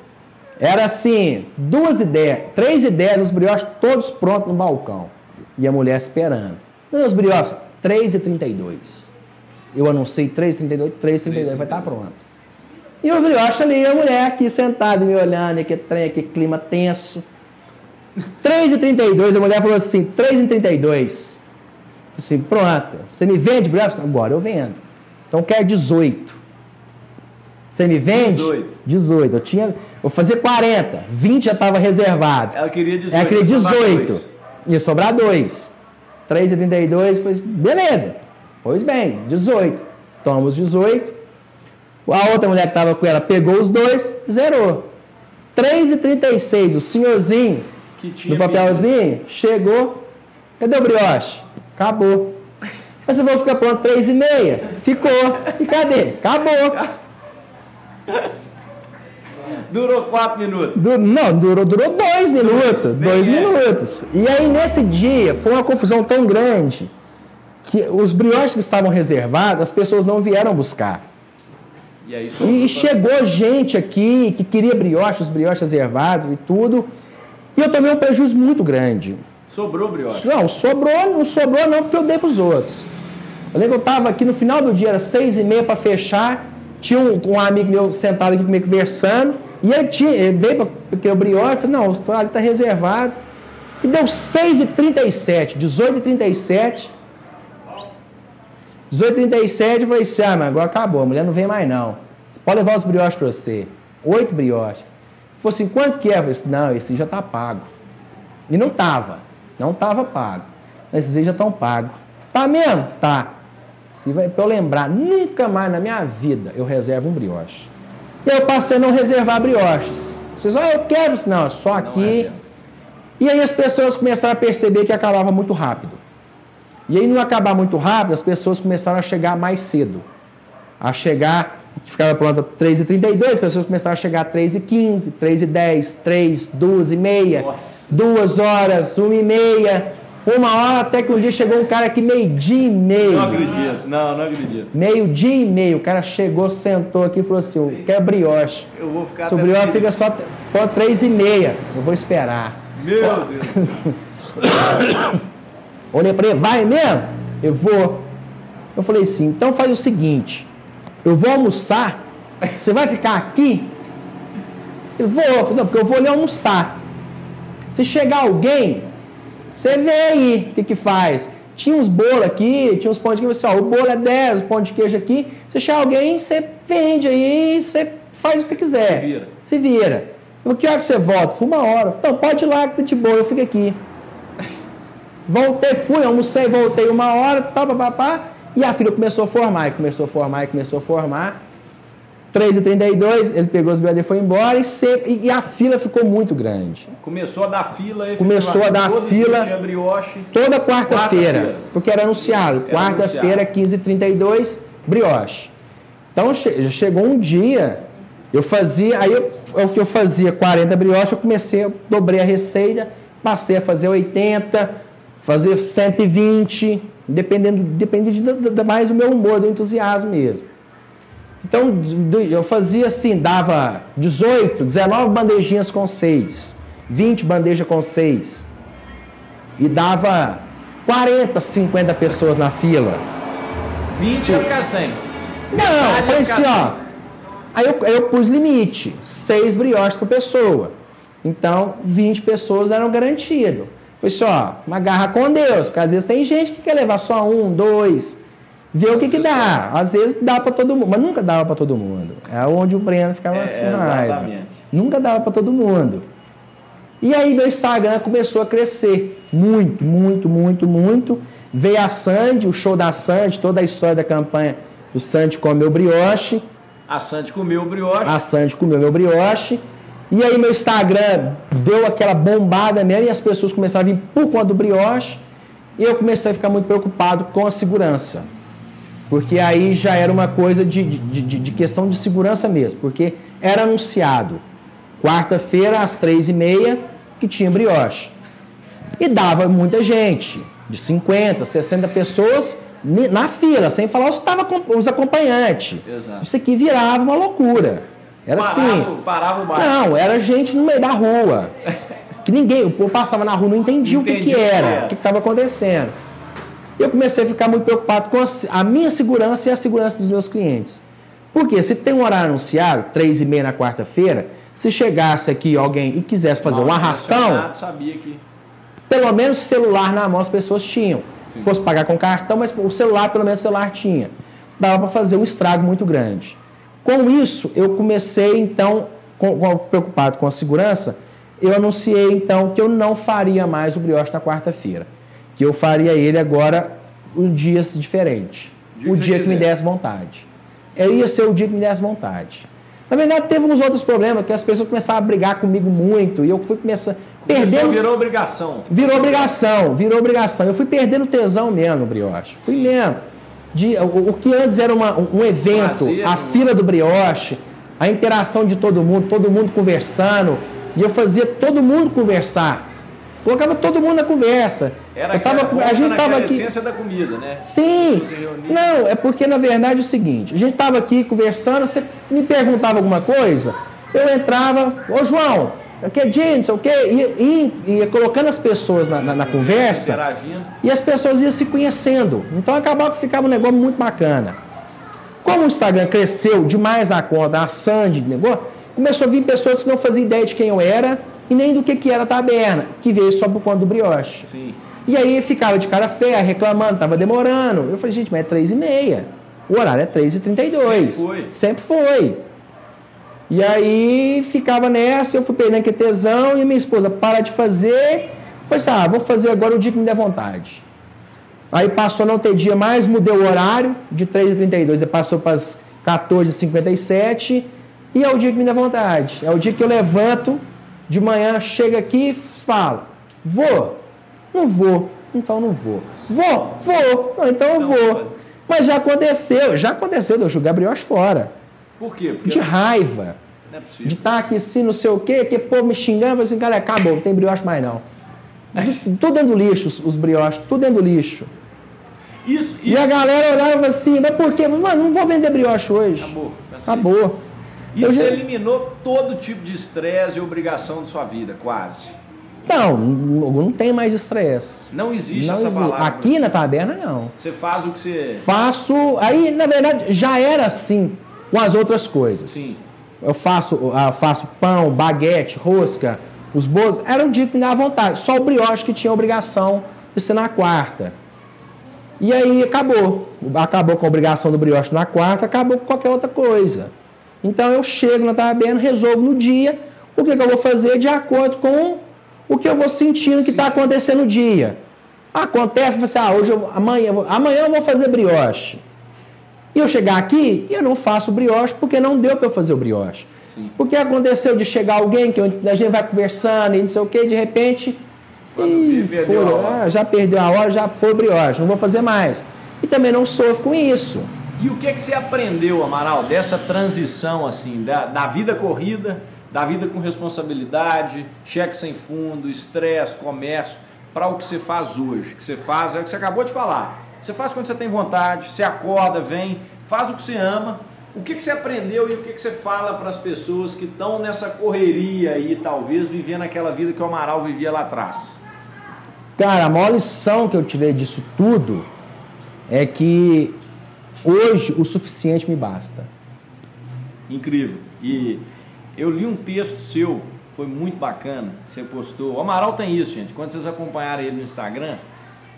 era assim, duas dez, três dez, os brioches todos prontos no balcão. E a mulher esperando. Os brioches, três e trinta e dois. Eu anunciei três e trinta e dois, três e trinta e dois vai estar pronto. E o brioche ali, a mulher aqui sentada me olhando, e que trem, que clima tenso. 3h32, a mulher falou assim, 3h32. Assim, pronto. Você me vende brioche? Agora eu vendo. Então quer 18. Você me vende? 18. 18. Eu tinha. Vou fazer 40. 20 já estava reservado. Ela queria 18. Ela queria sobrar 18. dois. Ia sobrar 2. 3,32. Falei assim, beleza. Pois bem, 18. Toma os 18. A outra mulher que estava com ela pegou os dois, zerou. 3,36. O senhorzinho no papelzinho chegou. Cadê o brioche? Acabou. [LAUGHS] Mas eu vou ficar pronto 3 e meia. Ficou. E cadê? Acabou. Durou quatro minutos. Du- não, durou, durou dois minutos. Dois minutos. E aí, nesse dia, foi uma confusão tão grande que os brioches que estavam reservados, as pessoas não vieram buscar. E aí E pra- chegou gente aqui que queria brioche, os brioches reservados e tudo. E eu tomei um prejuízo muito grande. Sobrou brioche. Não, sobrou, não sobrou não, porque eu dei para os outros. Eu lembro que eu estava aqui no final do dia, era seis e meia para fechar. Tinha um, um amigo meu sentado aqui comigo conversando. E ele, tinha, ele veio porque o brioche, eu falei, não, ali está reservado. E deu 6h37, 18h37. 18h37, eu falei assim, ah, mas agora acabou, a mulher não vem mais não. Pode levar os brioches para você. Oito brioches. Falei assim, quanto que é? Eu falei assim, não, esse já está pago. E não tava. Não tava pago. Esses aí já estão pagos. Tá mesmo? Tá. Se vai pra eu lembrar, nunca mais na minha vida eu reservo um brioche. E eu passei a não reservar brioches. As pessoas, ah, eu quero. Não, é só Não é aqui. e aí as pessoas começaram a perceber que acabava muito rápido. E aí, no acabar muito rápido, as pessoas começaram a chegar mais cedo. A chegar, ficava pronta 3h32, as pessoas começaram a chegar 3h15, 3h10, 3, 2 e meia, Nossa. 2 horas, 1 e meia, uma hora, até que um dia chegou um cara aqui meio-dia e meio. Não acredito. Não, não acredito. Meio-dia e meio. O cara chegou, sentou aqui e falou assim: Eu quero brioche. Eu vou ficar Se o brioche três. fica só pô, 3 e meia. Eu vou esperar. Meu Deus. [COUGHS] Olhei para ele, vai mesmo? Eu vou. Eu falei assim, então faz o seguinte, eu vou almoçar, você vai ficar aqui? Vou, Eu falei, não, porque eu vou ali almoçar. Se chegar alguém, você vê aí o que que faz. Tinha uns bolos aqui, tinha uns pão de queijo, assim, ó, o bolo é 10, o pão de queijo aqui. Se chegar alguém, você vende aí, você faz o que você quiser. Se vira. Se vira. Eu, que hora que você volta? Foi uma hora. Então, pode ir lá que tá de boa, eu fico aqui. Voltei, fui, almocei, voltei uma hora, tá, papapá, e a filha começou a formar, e começou a formar, e começou a formar. 3h32, ele pegou os bebês e foi embora, e, se- e- e a fila ficou muito grande. Começou a dar fila. Começou a dar fila. brioche. Toda quarta-feira, Quarta-feira. porque era anunciado, quarta-feira, 15h32, brioche. Então che- chegou um dia, eu fazia, aí eu- o que eu fazia 40 brioches, eu comecei, eu dobrei a receita, passei a fazer 80, fazer 120, dependendo, depende de, de- de mais do meu humor, do entusiasmo mesmo. Então, eu fazia assim, dava 18, 19 bandejinhas com 6, 20 bandejas com 6. E dava 40, 50 pessoas na fila. 20 ia ficar 100. Não, foi ia assim, ó. Aí eu, eu pus limite, 6 brioches por pessoa. Então, 20 pessoas eram garantido. Foi só, uma garra com Deus, porque às vezes tem gente que quer levar só um, dois, ver o que que dá. Às vezes dá para todo mundo, mas nunca dava para todo mundo. É onde o Breno ficava É, com raiva. exatamente. Nunca dava para todo mundo. E aí meu Instagram começou a crescer muito, muito, muito, muito. Veio a Sandy, o show da Sandy, toda a história da campanha do Sandy comeu brioche. A Sandy comeu o brioche. A Sandy comeu meu brioche. E aí meu Instagram deu aquela bombada mesmo e as pessoas começaram a vir por conta do brioche. E eu comecei a ficar muito preocupado com a segurança. Porque aí já era uma coisa de, de, de- de questão de segurança mesmo. Porque era anunciado quarta-feira às três e meia que tinha brioche. E dava muita gente, de 50, 60 pessoas na fila, sem falar os, tava, os acompanhantes. Exato. Isso aqui virava uma loucura. Era parava, assim. Parava o bairro. Não, era gente no meio da rua. Que ninguém, o povo passava na rua, não entendia o que, que era. o que estava acontecendo. Eu comecei a ficar muito preocupado com a, minha segurança e a segurança dos meus clientes. Porque se tem um horário anunciado, três e meia na quarta-feira, se chegasse aqui alguém e quisesse fazer Mal um arrastão, Sabia que. pelo menos celular na mão as pessoas tinham. Fosse pagar com cartão, mas o celular, pelo menos o celular tinha. Dava para fazer um estrago muito grande. Com isso, eu comecei, então, com- com- preocupado com a segurança, eu anunciei, então, que eu não faria mais o brioche na quarta-feira. Que eu faria ele agora um dias diferente. Dia o que dia que me quiser. desse vontade. Eu ia ser o dia que me desse vontade. Na verdade, teve uns outros problemas, que as pessoas começaram a brigar comigo muito, e eu fui começar... Começou, Perdendo virou obrigação. Virou obrigação, virou obrigação. Eu fui perdendo tesão mesmo brioche. Fui mesmo. De, o, o que antes era uma- um evento, a né? fila do brioche, a interação de todo mundo, todo mundo conversando, e eu fazia todo mundo conversar. Colocava todo mundo na conversa. Era eu tava, a gente tava aqui. essência da comida, né? Sim. Não, é porque na verdade é o seguinte: a gente estava aqui conversando, você me perguntava alguma coisa, eu entrava, ô João, aqui é dia, não sei o quê, ia, ia colocando as pessoas na, na- na conversa e as pessoas iam se conhecendo. Então acabava que ficava um negócio muito bacana. Como o Instagram cresceu demais a conta, a Sandy, negócio, começou a vir pessoas que não faziam ideia de quem eu era e nem do que, que era a taberna, que veio só por conta do brioche. Sim. E aí ficava de cara feia, reclamando, tava demorando. Eu falei, gente, mas é três e meia. O horário é 3h32. Sempre foi. Sempre foi. E aí ficava nessa, eu fui perdendo que tesão e minha esposa, para de fazer. Foi assim, ah, vou fazer agora o dia que me der vontade. Aí passou a não ter dia mais, mudei o horário de 3h32, aí passou para as 14h57 e é o dia que me dá vontade. É o dia que eu levanto de manhã, chego aqui e falo, vou, não vou, então não vou. Vou, vou, não, então eu Não vou. Mas já aconteceu, já aconteceu de eu jogar brioche fora. Por quê? Porque De raiva. não é De estar aqui assim, não sei o quê, que povo me xingando, assim, cara, acabou, não tem brioche mais não. [LAUGHS] tudo dentro do lixo, os, os brioches, tudo dentro do lixo. Isso, E isso. a galera olhava assim, mas por quê? Mano, não vou vender brioche hoje. Acabou. Assim. Acabou. Isso Eu já- eliminou todo tipo de estresse e obrigação de sua vida, quase. Não, não, tem mais estresse. Não existe Não essa existe. palavra. Aqui na taberna, não. Você faz o que você. Faço. Aí, na verdade, já era assim com as outras coisas. Sim. Eu faço, ah, faço pão, baguete, rosca, os bolos. Era um dia que me dava vontade. Só o brioche que tinha obrigação de ser na quarta. E aí acabou. Acabou com a obrigação do brioche na quarta, acabou com qualquer outra coisa. Então eu chego na taberna, resolvo no dia o que, que eu vou fazer de acordo com o que eu vou sentindo que está acontecendo no dia. Acontece, você, ah, hoje eu, amanhã, amanhã eu vou fazer brioche. E eu chegar aqui e eu não faço brioche porque não deu para eu fazer o brioche. Sim. Porque aconteceu de chegar alguém que a gente vai conversando e não sei o que, de repente. Ih, ah, já perdeu a hora, já foi brioche, não vou fazer mais. E também não sofro com isso. E o que, que você aprendeu, Amaral, dessa transição, assim, da, da vida corrida, da vida com responsabilidade, cheque sem fundo, estresse, comércio, para o que você faz hoje? Que você faz, é o que você acabou de falar. Você faz quando você tem vontade, você acorda, vem, faz o que você ama. O que, que você aprendeu e o que, que você fala para as pessoas que estão nessa correria aí, talvez vivendo aquela vida que o Amaral vivia lá atrás? Cara, a maior lição que eu tirei disso tudo é que hoje o suficiente me basta. Incrível. E eu li um texto seu, foi muito bacana. Você postou. O Amaral tem isso, gente. Quando vocês acompanharem ele no Instagram,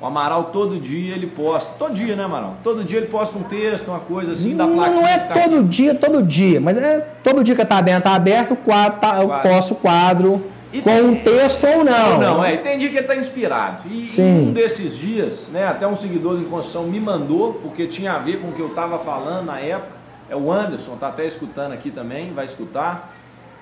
o Amaral todo dia ele posta. Todo dia, né, Amaral? Todo dia ele posta um texto, uma coisa assim da plaquinha. não é tá todo dia, todo dia, mas é todo dia que a taberna está aberta, o quadro tá- eu Quadro. posto o quadro E com um texto ou não. Não, não, é. Tem dia que ele tá inspirado. E Sim. um desses dias, né, até um seguidor do Construção me mandou, porque tinha a ver com o que eu tava falando na época. É o Anderson, tá até escutando aqui também, vai escutar.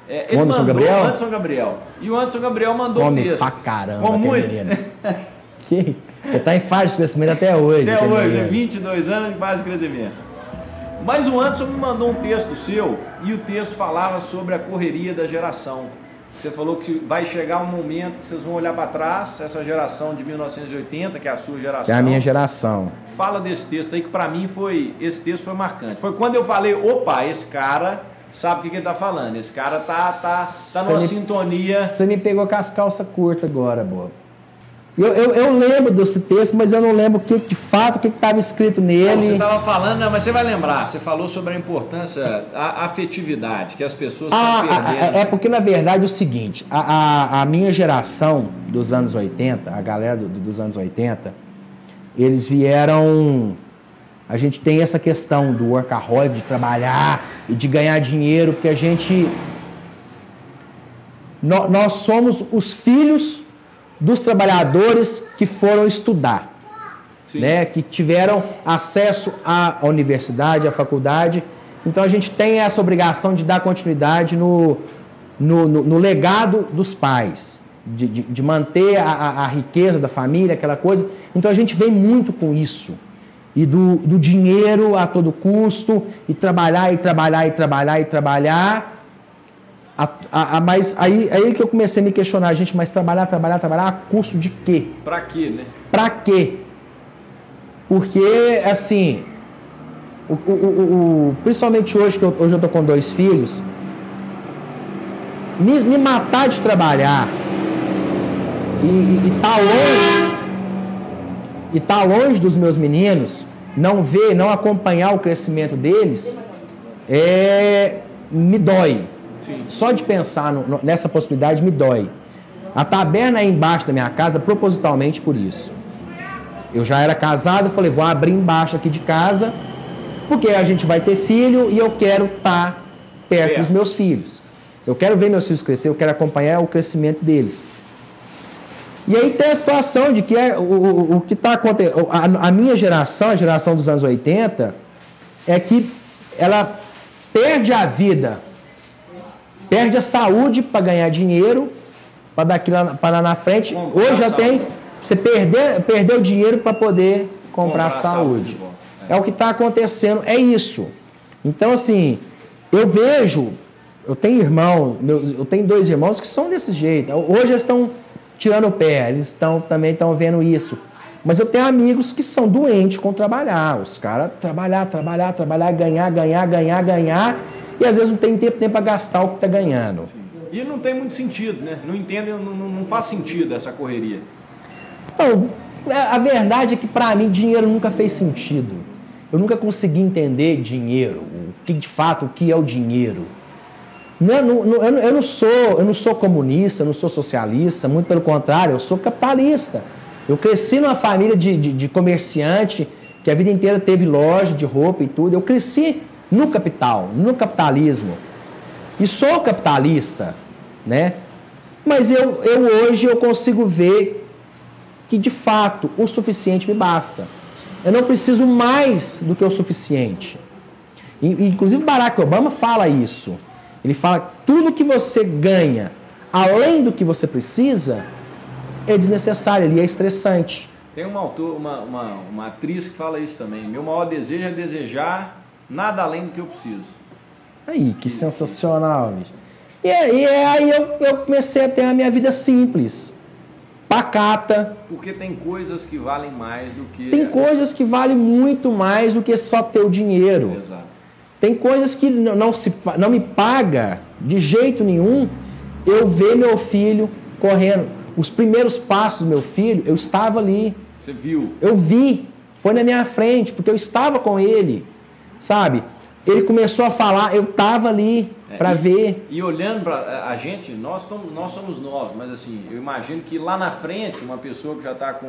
É, ele Anderson mandou, Gabriel? Anderson Gabriel. E o Anderson Gabriel mandou o Come texto. pra caramba. Com muito. [LAUGHS] que, ele tá em fase de crescimento até hoje. Até hoje, né? menino. 22 anos de fase de crescimento. Mas o Anderson me mandou um texto seu e o texto falava sobre a correria da geração. Você falou que vai chegar um momento que vocês vão olhar para trás, essa geração de 1980, que é a sua geração. É a minha geração. Fala desse texto aí que para mim foi, esse texto foi marcante. Foi quando eu falei, opa, esse cara sabe o que, que ele tá falando. Esse cara tá tá tá numa me- sintonia. Você me pegou com as calças curtas agora, Bob. Eu, eu, eu lembro desse texto, mas eu não lembro o que de fato, o que estava escrito Não, você nele. estava falando, não, mas você vai lembrar, você falou sobre a importância, a afetividade, que as pessoas Ah, estão ah, perdendo. é é porque, na verdade, é o seguinte: a, a, a minha geração dos anos 80, a galera do- dos anos 80, eles vieram. A gente tem essa questão do workaholic, de trabalhar e de ganhar dinheiro, porque a gente. nó- Nós somos os filhos dos trabalhadores que foram estudar Sim. né, que tiveram acesso à universidade, à faculdade. Então a gente tem essa obrigação de dar continuidade no, no, no- no legado dos pais, de, de- de manter a, a- a riqueza da família, aquela coisa. Então a gente vem muito com isso. e do, do dinheiro a todo custo, e trabalhar, e trabalhar, e trabalhar, e trabalhar. A, a, a, mas aí, aí que eu comecei a me questionar, gente, mas trabalhar, trabalhar, trabalhar, a custo de quê? Pra quê, né? Pra quê? Porque, assim, o, o, o, principalmente hoje, que eu, hoje eu tô com dois filhos, me, me matar de trabalhar e, e, e tá longe e tá longe dos meus meninos, não ver, não acompanhar o crescimento deles, é, me dói. Sim. Só de pensar no, nessa possibilidade me dói. A taberna é embaixo da minha casa propositalmente por isso. Eu já era casado, falei, vou abrir embaixo aqui de casa, porque a gente vai ter filho e eu quero estar tá perto é. dos meus filhos. Eu quero ver meus filhos crescer, eu quero acompanhar o crescimento deles. E aí tem a situação de que é, o, o, o que está acontecendo. A, a, minha geração, a geração dos anos 80, é que ela perde a vida, perde a saúde para ganhar dinheiro, para daqui lá, para lá na frente. Hoje já tem. Você perder, perdeu dinheiro para poder comprar, comprar saúde. saúde é. é o que está acontecendo, é isso. Então, assim, eu vejo, eu tenho irmão, eu tenho dois irmãos que são desse jeito. Hoje eles estão tirando o pé, eles estão também estão vendo isso. Mas eu tenho amigos que são doentes com trabalhar. Os caras trabalhar, trabalhar, trabalhar, ganhar, ganhar, ganhar, ganhar. E às vezes não tem tempo nem para gastar o que está ganhando. E não tem muito sentido, né? Não entendem, não, não faz sentido essa correria. Não, é, a verdade é que para mim dinheiro nunca fez sentido. Eu nunca consegui entender dinheiro, o que de fato o que é o dinheiro. Não, não, não, eu, não sou, eu não sou comunista, eu não sou socialista, muito pelo contrário, eu sou capitalista. Eu cresci numa família de, de, de comerciante que a vida inteira teve loja de roupa e tudo. Eu cresci no capital, no capitalismo. E sou capitalista, né? Mas eu, eu hoje eu consigo ver que de fato o suficiente me basta. Eu não preciso mais do que o suficiente. Inclusive Barack Obama fala isso. Ele fala tudo que você ganha além do que você precisa é desnecessário, ele é estressante. Tem uma, autor, uma, uma, uma atriz que fala isso também. Meu maior desejo é desejar nada além do que eu preciso. Aí, que sensacional, bicho. E, e aí eu, eu comecei a ter a minha vida simples. Pacata. Porque tem coisas que valem mais do que. Tem coisas que valem muito mais do que só ter o dinheiro. Exato. Tem coisas que não, se, não me paga de jeito nenhum eu ver meu filho correndo. Os primeiros passos do meu filho, eu estava ali. Você viu? Eu vi. Foi na minha frente, porque eu estava com ele. Sabe? Ele começou a falar, eu estava ali é, para ver. E olhando para a gente, nós somos, nós somos novos, mas assim, eu imagino que lá na frente, uma pessoa que já está com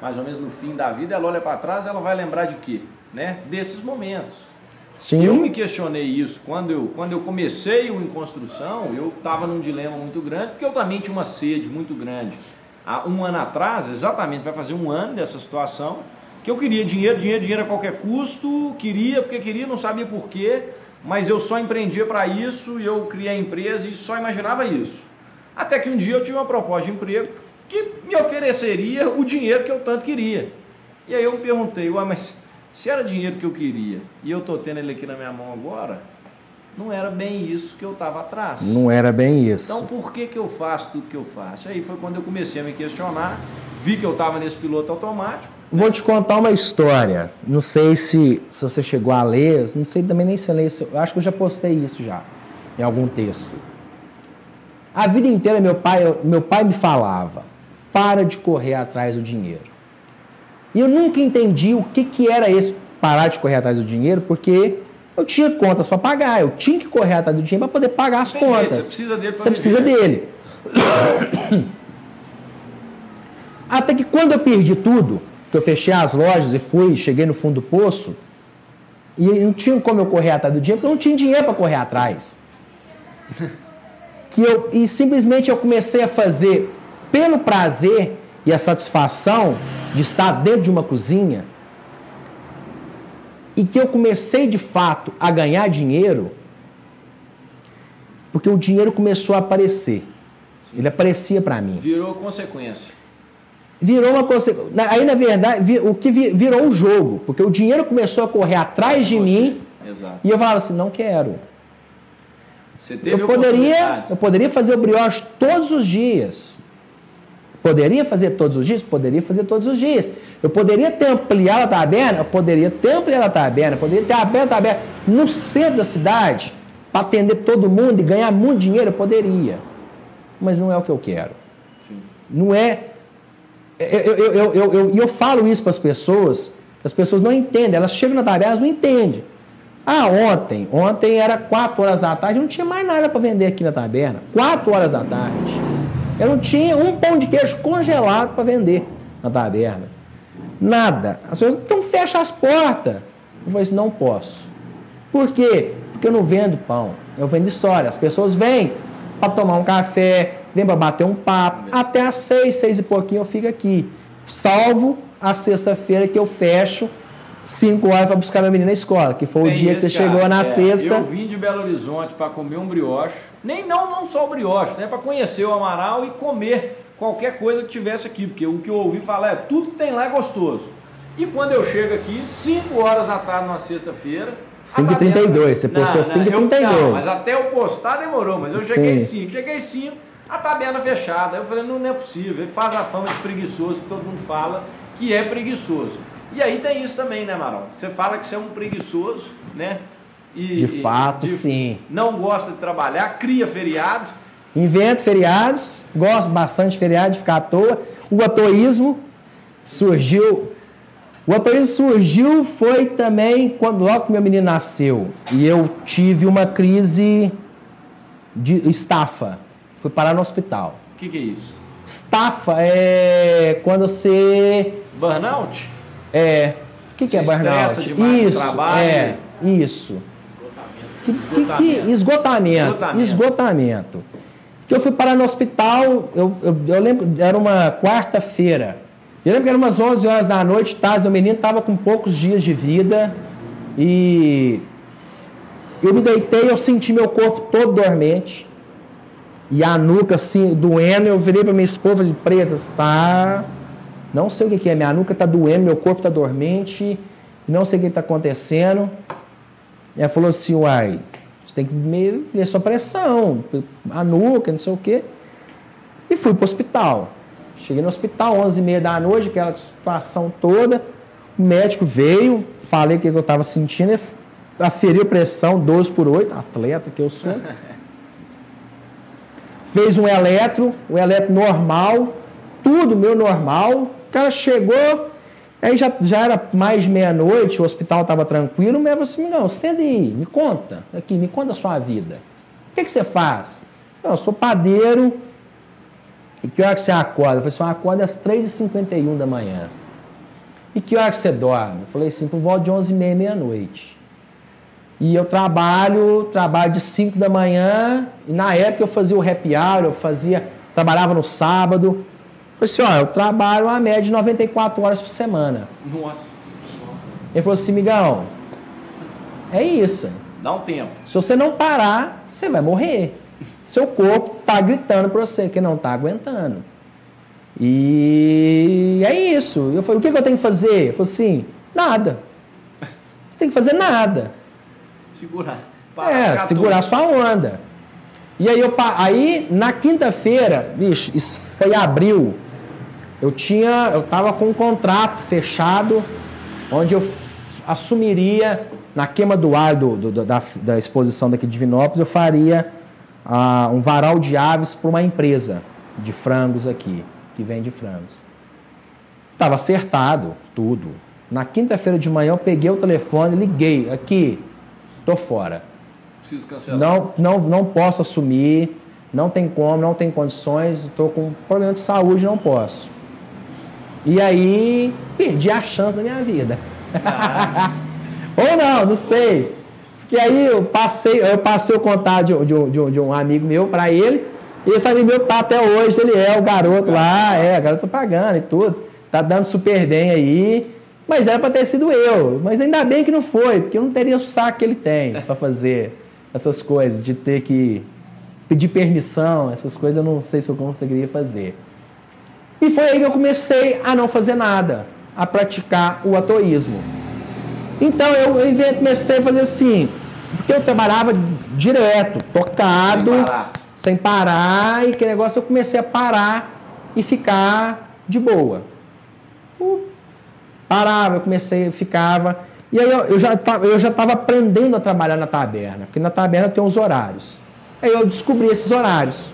mais ou menos no fim da vida, ela olha para trás, ela vai lembrar de quê? Né? Desses momentos. Sim. Eu me questionei isso quando eu, quando eu comecei o Em Construção, eu estava num dilema muito grande, porque eu também tinha uma sede muito grande. Há um ano atrás, exatamente, vai fazer um ano dessa situação, que eu queria dinheiro, dinheiro, dinheiro a qualquer custo, queria porque queria, não sabia porquê, mas eu só empreendia para isso e eu criei a empresa e só imaginava isso. Até que um dia eu tive uma proposta de emprego que me ofereceria o dinheiro que eu tanto queria. E aí eu me perguntei, ué, mas se era dinheiro que eu queria e eu estou tendo ele aqui na minha mão agora, não era bem isso que eu estava atrás. Não era bem isso. Então por que, que eu faço tudo que eu faço? Aí foi quando eu comecei a me questionar, vi que eu estava nesse piloto automático. Vou te contar uma história. Não sei se, se você chegou a ler, não sei também nem se ler. Eu acho que eu já postei isso já, em algum texto. A vida inteira meu pai, meu pai me falava: para de correr atrás do dinheiro. E eu nunca entendi o que, que era esse parar de correr atrás do dinheiro, porque eu tinha contas para pagar, eu tinha que correr atrás do dinheiro para poder pagar as contas. Você precisa dele. Você precisa dele. Até que quando eu perdi tudo, que eu fechei as lojas e fui, cheguei no fundo do poço, e não tinha como eu correr atrás do dinheiro, porque eu não tinha dinheiro para correr atrás. que eu, e simplesmente eu comecei a fazer pelo prazer e a satisfação de estar dentro de uma cozinha e que eu comecei de fato a ganhar dinheiro porque o dinheiro começou a aparecer. Ele aparecia para mim. Virou consequência. Virou uma. Aí, na verdade, o que virou um jogo, porque o dinheiro começou a correr atrás de mim Exato. e eu falava assim: não quero. Você eu poderia, eu poderia fazer o brioche todos os dias. Poderia fazer todos os dias? Poderia fazer todos os dias. Eu poderia ter ampliado a taberna? Eu poderia ter ampliado a taberna. Poderia ter aberto a taberna no centro da cidade para atender todo mundo e ganhar muito dinheiro? Eu poderia. Mas não é o que eu quero. Sim. Não é. Eu, eu, eu, eu, eu, eu falo isso para as pessoas, as pessoas não entendem. Elas chegam na taberna, elas não entendem. Ah, ontem. Ontem era 4 horas da tarde, não tinha mais nada para vender aqui na taberna. 4 horas da tarde. Eu não tinha um pão de queijo congelado para vender na taberna. Nada. As pessoas, então fecha as portas. Eu falei assim, não posso. Por quê? Porque eu não vendo pão. Eu vendo história. As pessoas vêm para tomar um café, vêm para bater um papo. Até às seis, seis e pouquinho eu fico aqui. Salvo a sexta-feira que eu fecho 5 horas para buscar minha menina na escola, que foi Tem o dia que você cara, chegou na é, sexta. Eu vim de Belo Horizonte para comer um brioche, nem não, não só o brioche, né, para conhecer o Amaral e comer qualquer coisa que tivesse aqui, porque o que eu ouvi falar é tudo que tem lá é gostoso. E quando eu chego aqui, 5 horas da tarde numa sexta-feira, 5h32, você postou 5h32. Mas até eu postar demorou, mas eu cheguei 5, cheguei 5, a taberna fechada. Eu falei, não, não é possível, ele faz a fama de preguiçoso, que todo mundo fala que é preguiçoso. E aí tem isso também, né, Marão? Você fala que você é um preguiçoso, né? E, de fato, de, sim. Não gosta de trabalhar, cria feriado. Invento feriados, gosto bastante de feriado, de ficar à toa. O atoísmo surgiu. O atoísmo surgiu foi também quando logo que meu menino nasceu. E eu tive uma crise de estafa. Fui parar no hospital. O que, que é isso? Estafa é quando você. Burnout? É. O que, que é burnout? Isso, é, isso. Que, que, que, esgotamento. Esgotamento. Esgotamento. Que eu fui parar no hospital, eu, eu, eu lembro, era uma quarta-feira. Eu lembro que era umas 11 horas da noite, tá, o menino estava com poucos dias de vida e eu me deitei, eu senti meu corpo todo dormente e a nuca assim doendo. Eu virei para minha esposa de pretas, tá não sei o que, é, minha nuca está doendo, meu corpo está dormente, não sei o que está acontecendo. E ela falou assim, uai, você tem que ver sua pressão, a nuca, não sei o quê. E fui para o hospital. Cheguei no hospital, 11h30 da noite, aquela situação toda. O médico veio, falei o que eu estava sentindo, aferiu pressão 12 por 8, atleta que eu sou. [LAUGHS] Fez um eletro, o eletro normal, tudo meu normal, o cara chegou, aí já, já era mais meia-noite, o hospital estava tranquilo, mas eu assim, não, senta aí, me conta, aqui, me conta a sua vida. O que, que você faz? Não, eu sou padeiro, e que hora que você acorda? Eu falei eu acordo às 3h51 da manhã. E que hora que você dorme? Eu falei assim, por volta de 11h30, meia-noite. E eu trabalho, trabalho de 5 da manhã, e na época eu fazia o happy hour, eu fazia, trabalhava no sábado, Falei assim, ó, eu trabalho uma média de 94 horas por semana. Nossa. Ele falou assim, migão, é isso. Dá um tempo. Se você não parar, você vai morrer. Seu corpo tá gritando para você que não tá aguentando. E é isso. Eu falei, o que, que eu tenho que fazer? Ele falou assim, nada. Você tem que fazer nada. Segurar. é, segurar tudo. sua onda. E aí, eu, aí na quinta-feira, bicho, isso foi abril, eu tinha, eu estava com um contrato fechado, onde eu assumiria na queima do ar do, do, da, da, exposição daqui de Divinópolis, eu faria ah, um varal de aves para uma empresa de frangos aqui, que vende frangos. Estava acertado tudo. Na quinta-feira de manhã eu peguei o telefone, liguei, aqui, tô fora. Preciso cancelar. Não, não, não posso assumir, não tem como, não tem condições, estou com problema de saúde, não posso. E aí perdi a chance da minha vida. Ah. [LAUGHS] Ou não, não sei. Porque aí eu passei, eu passei o contato de, de, de, de um amigo meu para ele. E esse amigo meu tá até hoje, ele é o garoto lá, é, garoto pagando e tudo. Tá dando super bem aí. Mas era para ter sido eu. Mas ainda bem que não foi, porque eu não teria o saco que ele tem para fazer essas coisas, de ter que pedir permissão, essas coisas eu não sei se eu conseguiria fazer. E foi aí que eu comecei a não fazer nada, a praticar o atoísmo. Então eu comecei a fazer assim, porque eu trabalhava direto, tocado, sem parar, sem parar e que negócio eu comecei a parar e ficar de boa. Parava, eu comecei, ficava. E aí eu, eu já eu estava aprendendo a trabalhar na taberna, porque na taberna tem uns horários. Aí eu descobri esses horários.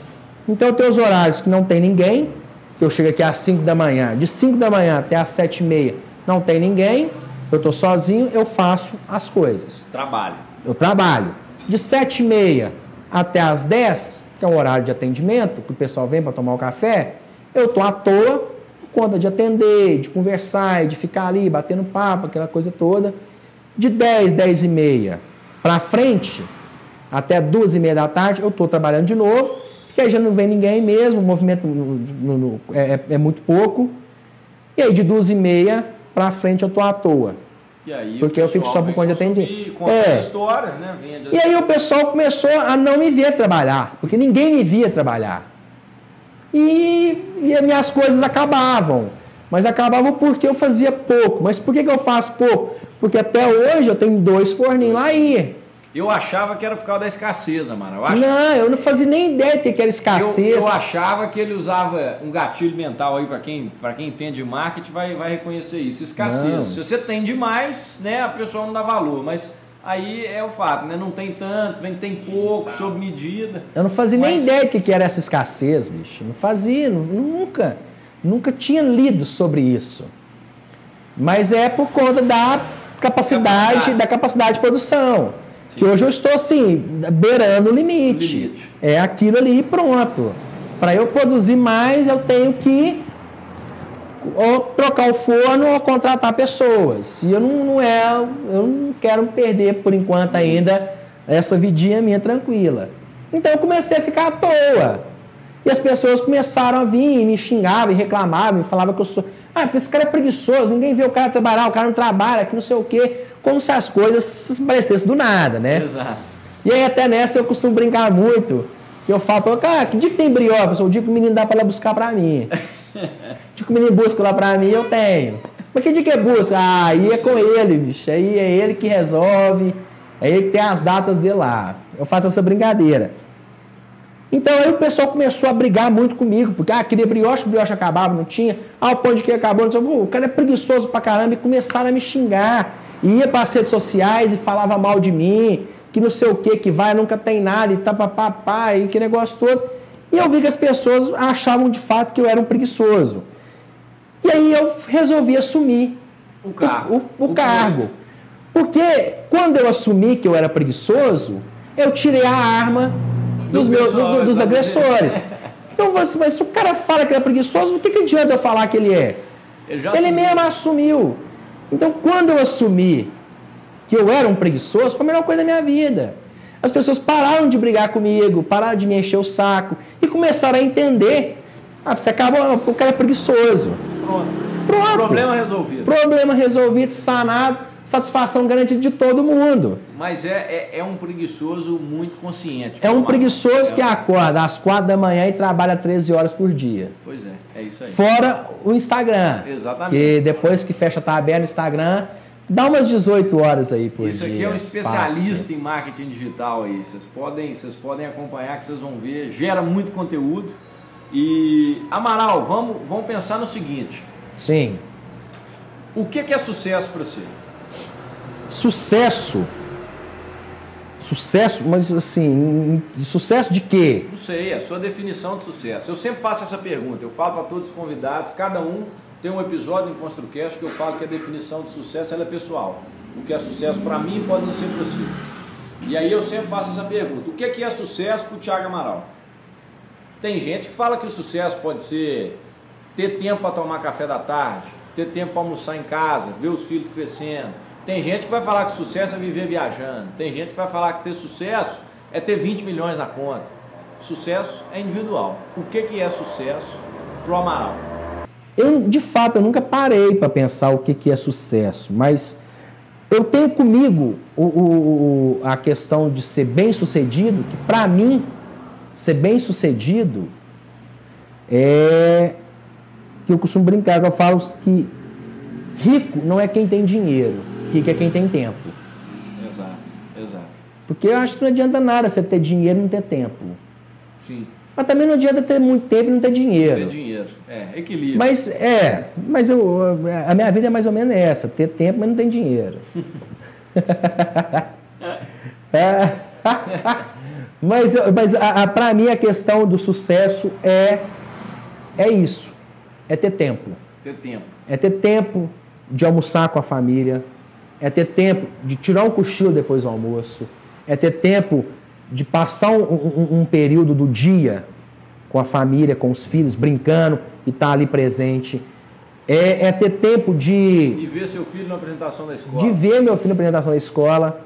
Então eu tenho os horários que não tem ninguém, que eu chego aqui às 5 da manhã, de 5 da manhã até às 7 e meia não tem ninguém, eu estou sozinho, eu faço as coisas. Trabalho. Eu trabalho. De 7 e meia até às 10, que é o horário de atendimento, que o pessoal vem para tomar o café, eu estou à toa, conta de atender, de conversar, de ficar ali batendo papo, aquela coisa toda. De 10, 10 e meia para frente, até duas e meia da tarde, eu estou trabalhando de novo, porque aí já não vem ninguém mesmo, o movimento no, no, no, é, é, muito pouco. E aí de duas e meia para frente eu estou à toa. Aí, porque eu fico só por conta de atender. É. Histórias, né? E aí o pessoal começou a não me ver trabalhar, porque ninguém me via trabalhar. E, e as minhas coisas acabavam. Mas acabavam porque eu fazia pouco. Mas por que, que eu faço pouco? Porque até hoje eu tenho dois forninhos lá aí. Eu achava que era por causa da escassez, mano. Eu Não, eu não fazia nem ideia de que era escassez. Eu, eu achava que ele usava um gatilho mental aí, para quem, quem entende de marketing, vai, vai reconhecer isso. Escassez. Não. Se você tem demais, né, a pessoa não dá valor. Mas aí é o fato, né? Não tem tanto, vem tem pouco, sob medida. Eu não fazia mas... nem ideia de que era essa escassez, bicho. Não fazia, nunca. Nunca tinha lido sobre isso. Mas é por conta da capacidade, capacidade. da capacidade de produção. Que hoje eu estou assim, beirando o limite. limite. É aquilo ali e pronto. Para eu produzir mais, eu tenho que ou trocar o forno ou contratar pessoas. E eu não, não é, eu não quero perder por enquanto ainda essa vidinha minha tranquila. Então eu comecei a ficar à toa. E as pessoas começaram a vir, me xingavam, e reclamavam, e falavam que eu sou. Ah, esse cara é preguiçoso, ninguém vê o cara trabalhar, o cara não trabalha, que não sei o quê como se as coisas parecessem do nada, né? Exato. E aí até nessa eu costumo brincar muito, que eu falo cara, que dia que tem brioche? O dia que o menino dá para lá buscar para mim. [LAUGHS] o dia que o menino busca lá para mim, eu tenho. Mas que dia que é busca? Ah, aí é com ele, bicho. Aí é ele que resolve, é ele que tem as datas dele lá. Eu faço essa brincadeira. Então aí o pessoal começou a brigar muito comigo, porque ah, queria brioche, brioche acabava, não tinha. Ah, o pão de que acabou, não sei, o cara é preguiçoso pra caramba, e começaram a me xingar ia para as redes sociais e falava mal de mim, que não sei o que, que vai, nunca tem nada, e tá papapá, e que negócio todo. E eu vi que as pessoas achavam de fato que eu era um preguiçoso. E aí eu resolvi assumir o cargo. O, o, o, cargo. Porque quando eu assumi que eu era preguiçoso, eu tirei a arma dos, meus, do, dos agressores. Então, mas se o cara fala que é preguiçoso, o que, que adianta eu falar que ele é? Ele, ele mesmo assumiu. Então, quando eu assumi que eu era um preguiçoso, foi a melhor coisa da minha vida. As pessoas pararam de brigar comigo, pararam de me encher o saco e começaram a entender. Ah, você acabou, o cara é preguiçoso. Pronto. Pronto. Problema resolvido. Problema resolvido, sanado, satisfação garantida de todo mundo. Mas é, é, é um preguiçoso muito consciente. É um preguiçoso é. que acorda às quatro da manhã e trabalha 13 horas por dia. Pois é, é isso aí. Fora o Instagram. Exatamente. Que depois que fecha tá aberto o Instagram, dá umas 18 horas aí por isso dia. Isso aqui é um especialista em marketing digital aí. Vocês podem, vocês podem acompanhar que vocês vão ver. Gera muito conteúdo. E Amaral, vamos, vamos pensar no seguinte. Sim. O que, que é sucesso para você? Sucesso. Sucesso, mas assim, sucesso de quê? Não sei, a sua definição de sucesso. Eu sempre faço essa pergunta, eu falo para todos os convidados, cada um tem um episódio em ConstruCast que eu falo que a definição de sucesso é pessoal. O que é sucesso para mim pode não ser você. E aí eu sempre faço essa pergunta: o que é, que é sucesso para o Thiago Amaral? Tem gente que fala que o sucesso pode ser ter tempo para tomar café da tarde, ter tempo para almoçar em casa, ver os filhos crescendo, tem gente que vai falar que sucesso é viver viajando. Tem gente que vai falar que ter sucesso é ter 20 milhões na conta. Sucesso é individual. O que, que é sucesso para o Amaral? Eu, de fato, eu nunca parei para pensar o que, que é sucesso, mas eu tenho comigo o, o, a questão de ser bem sucedido, que para mim, ser bem sucedido é que eu costumo brincar, que eu falo que rico não é quem tem dinheiro, rico é quem tem tempo. Exato, exato. Porque eu acho que não adianta nada você ter dinheiro e não ter tempo. Sim. Mas também não adianta ter muito tempo e não ter dinheiro. Ter dinheiro. É, equilíbrio. Mas é, mas eu, a minha vida é mais ou menos essa, ter tempo, mas não tem dinheiro. [LAUGHS] é. mas mas a, a, para mim a questão do sucesso é é isso, é ter tempo. Ter tempo. É ter tempo de almoçar com a família, é ter tempo de tirar um cochilo depois do almoço, é ter tempo de passar um, um, um período do dia com a família, com os filhos, brincando e estar tá ali presente. É, é, ter tempo de. De ver seu filho na apresentação da escola. De ver meu filho na apresentação da escola.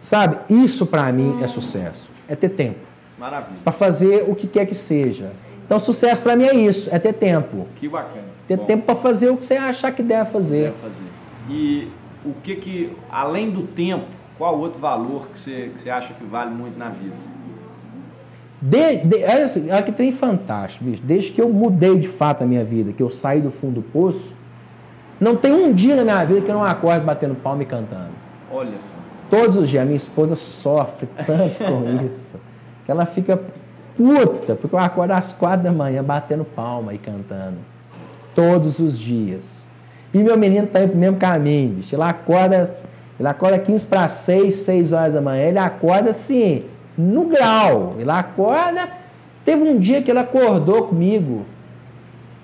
Sabe? Isso para mim é sucesso. É ter tempo. Maravilha. Para fazer o que quer que seja. Então, sucesso para mim é isso, é ter tempo. Que bacana. Ter Bom, tempo para fazer o que você achar que deve fazer. Deve fazer. E o que que, além do tempo, qual outro valor que você, que você acha que vale muito na vida? De, de, olha, assim, olha que tem fantástico, bicho. Desde que eu mudei de fato a minha vida, que eu saí do fundo do poço, não tem um dia na minha vida que eu não acorde batendo palma e cantando. Olha só. Todos os dias. A minha esposa sofre tanto com [LAUGHS] isso. Que ela fica puta, porque eu acordo às quatro da manhã batendo palma e cantando. Todos os dias. E meu menino tá indo pro mesmo caminho, bicho. Ele acorda, ele acorda 15 para 6, 6 horas da manhã. Ele acorda assim, no grau. Ele acorda. Teve um dia que ele acordou comigo,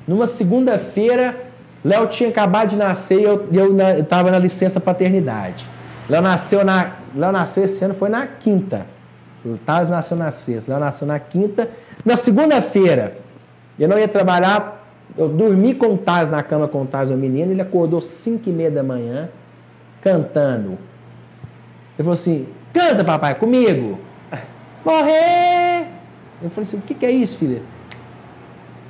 numa segunda-feira. Léo tinha acabado de nascer e eu, eu, eu na licença paternidade. Léo nasceu, na, Léo nasceu esse ano, foi na quinta. Taz nasceu na sexta, Léo nasceu na quinta. Na segunda-feira, eu não ia trabalhar, eu dormi com o Taz na cama com o Taz, o menino, ele acordou 5 e meia da manhã, cantando. Ele falou assim, canta papai, comigo. [LAUGHS] Morrer! Eu falei assim, o que, que é isso, filha?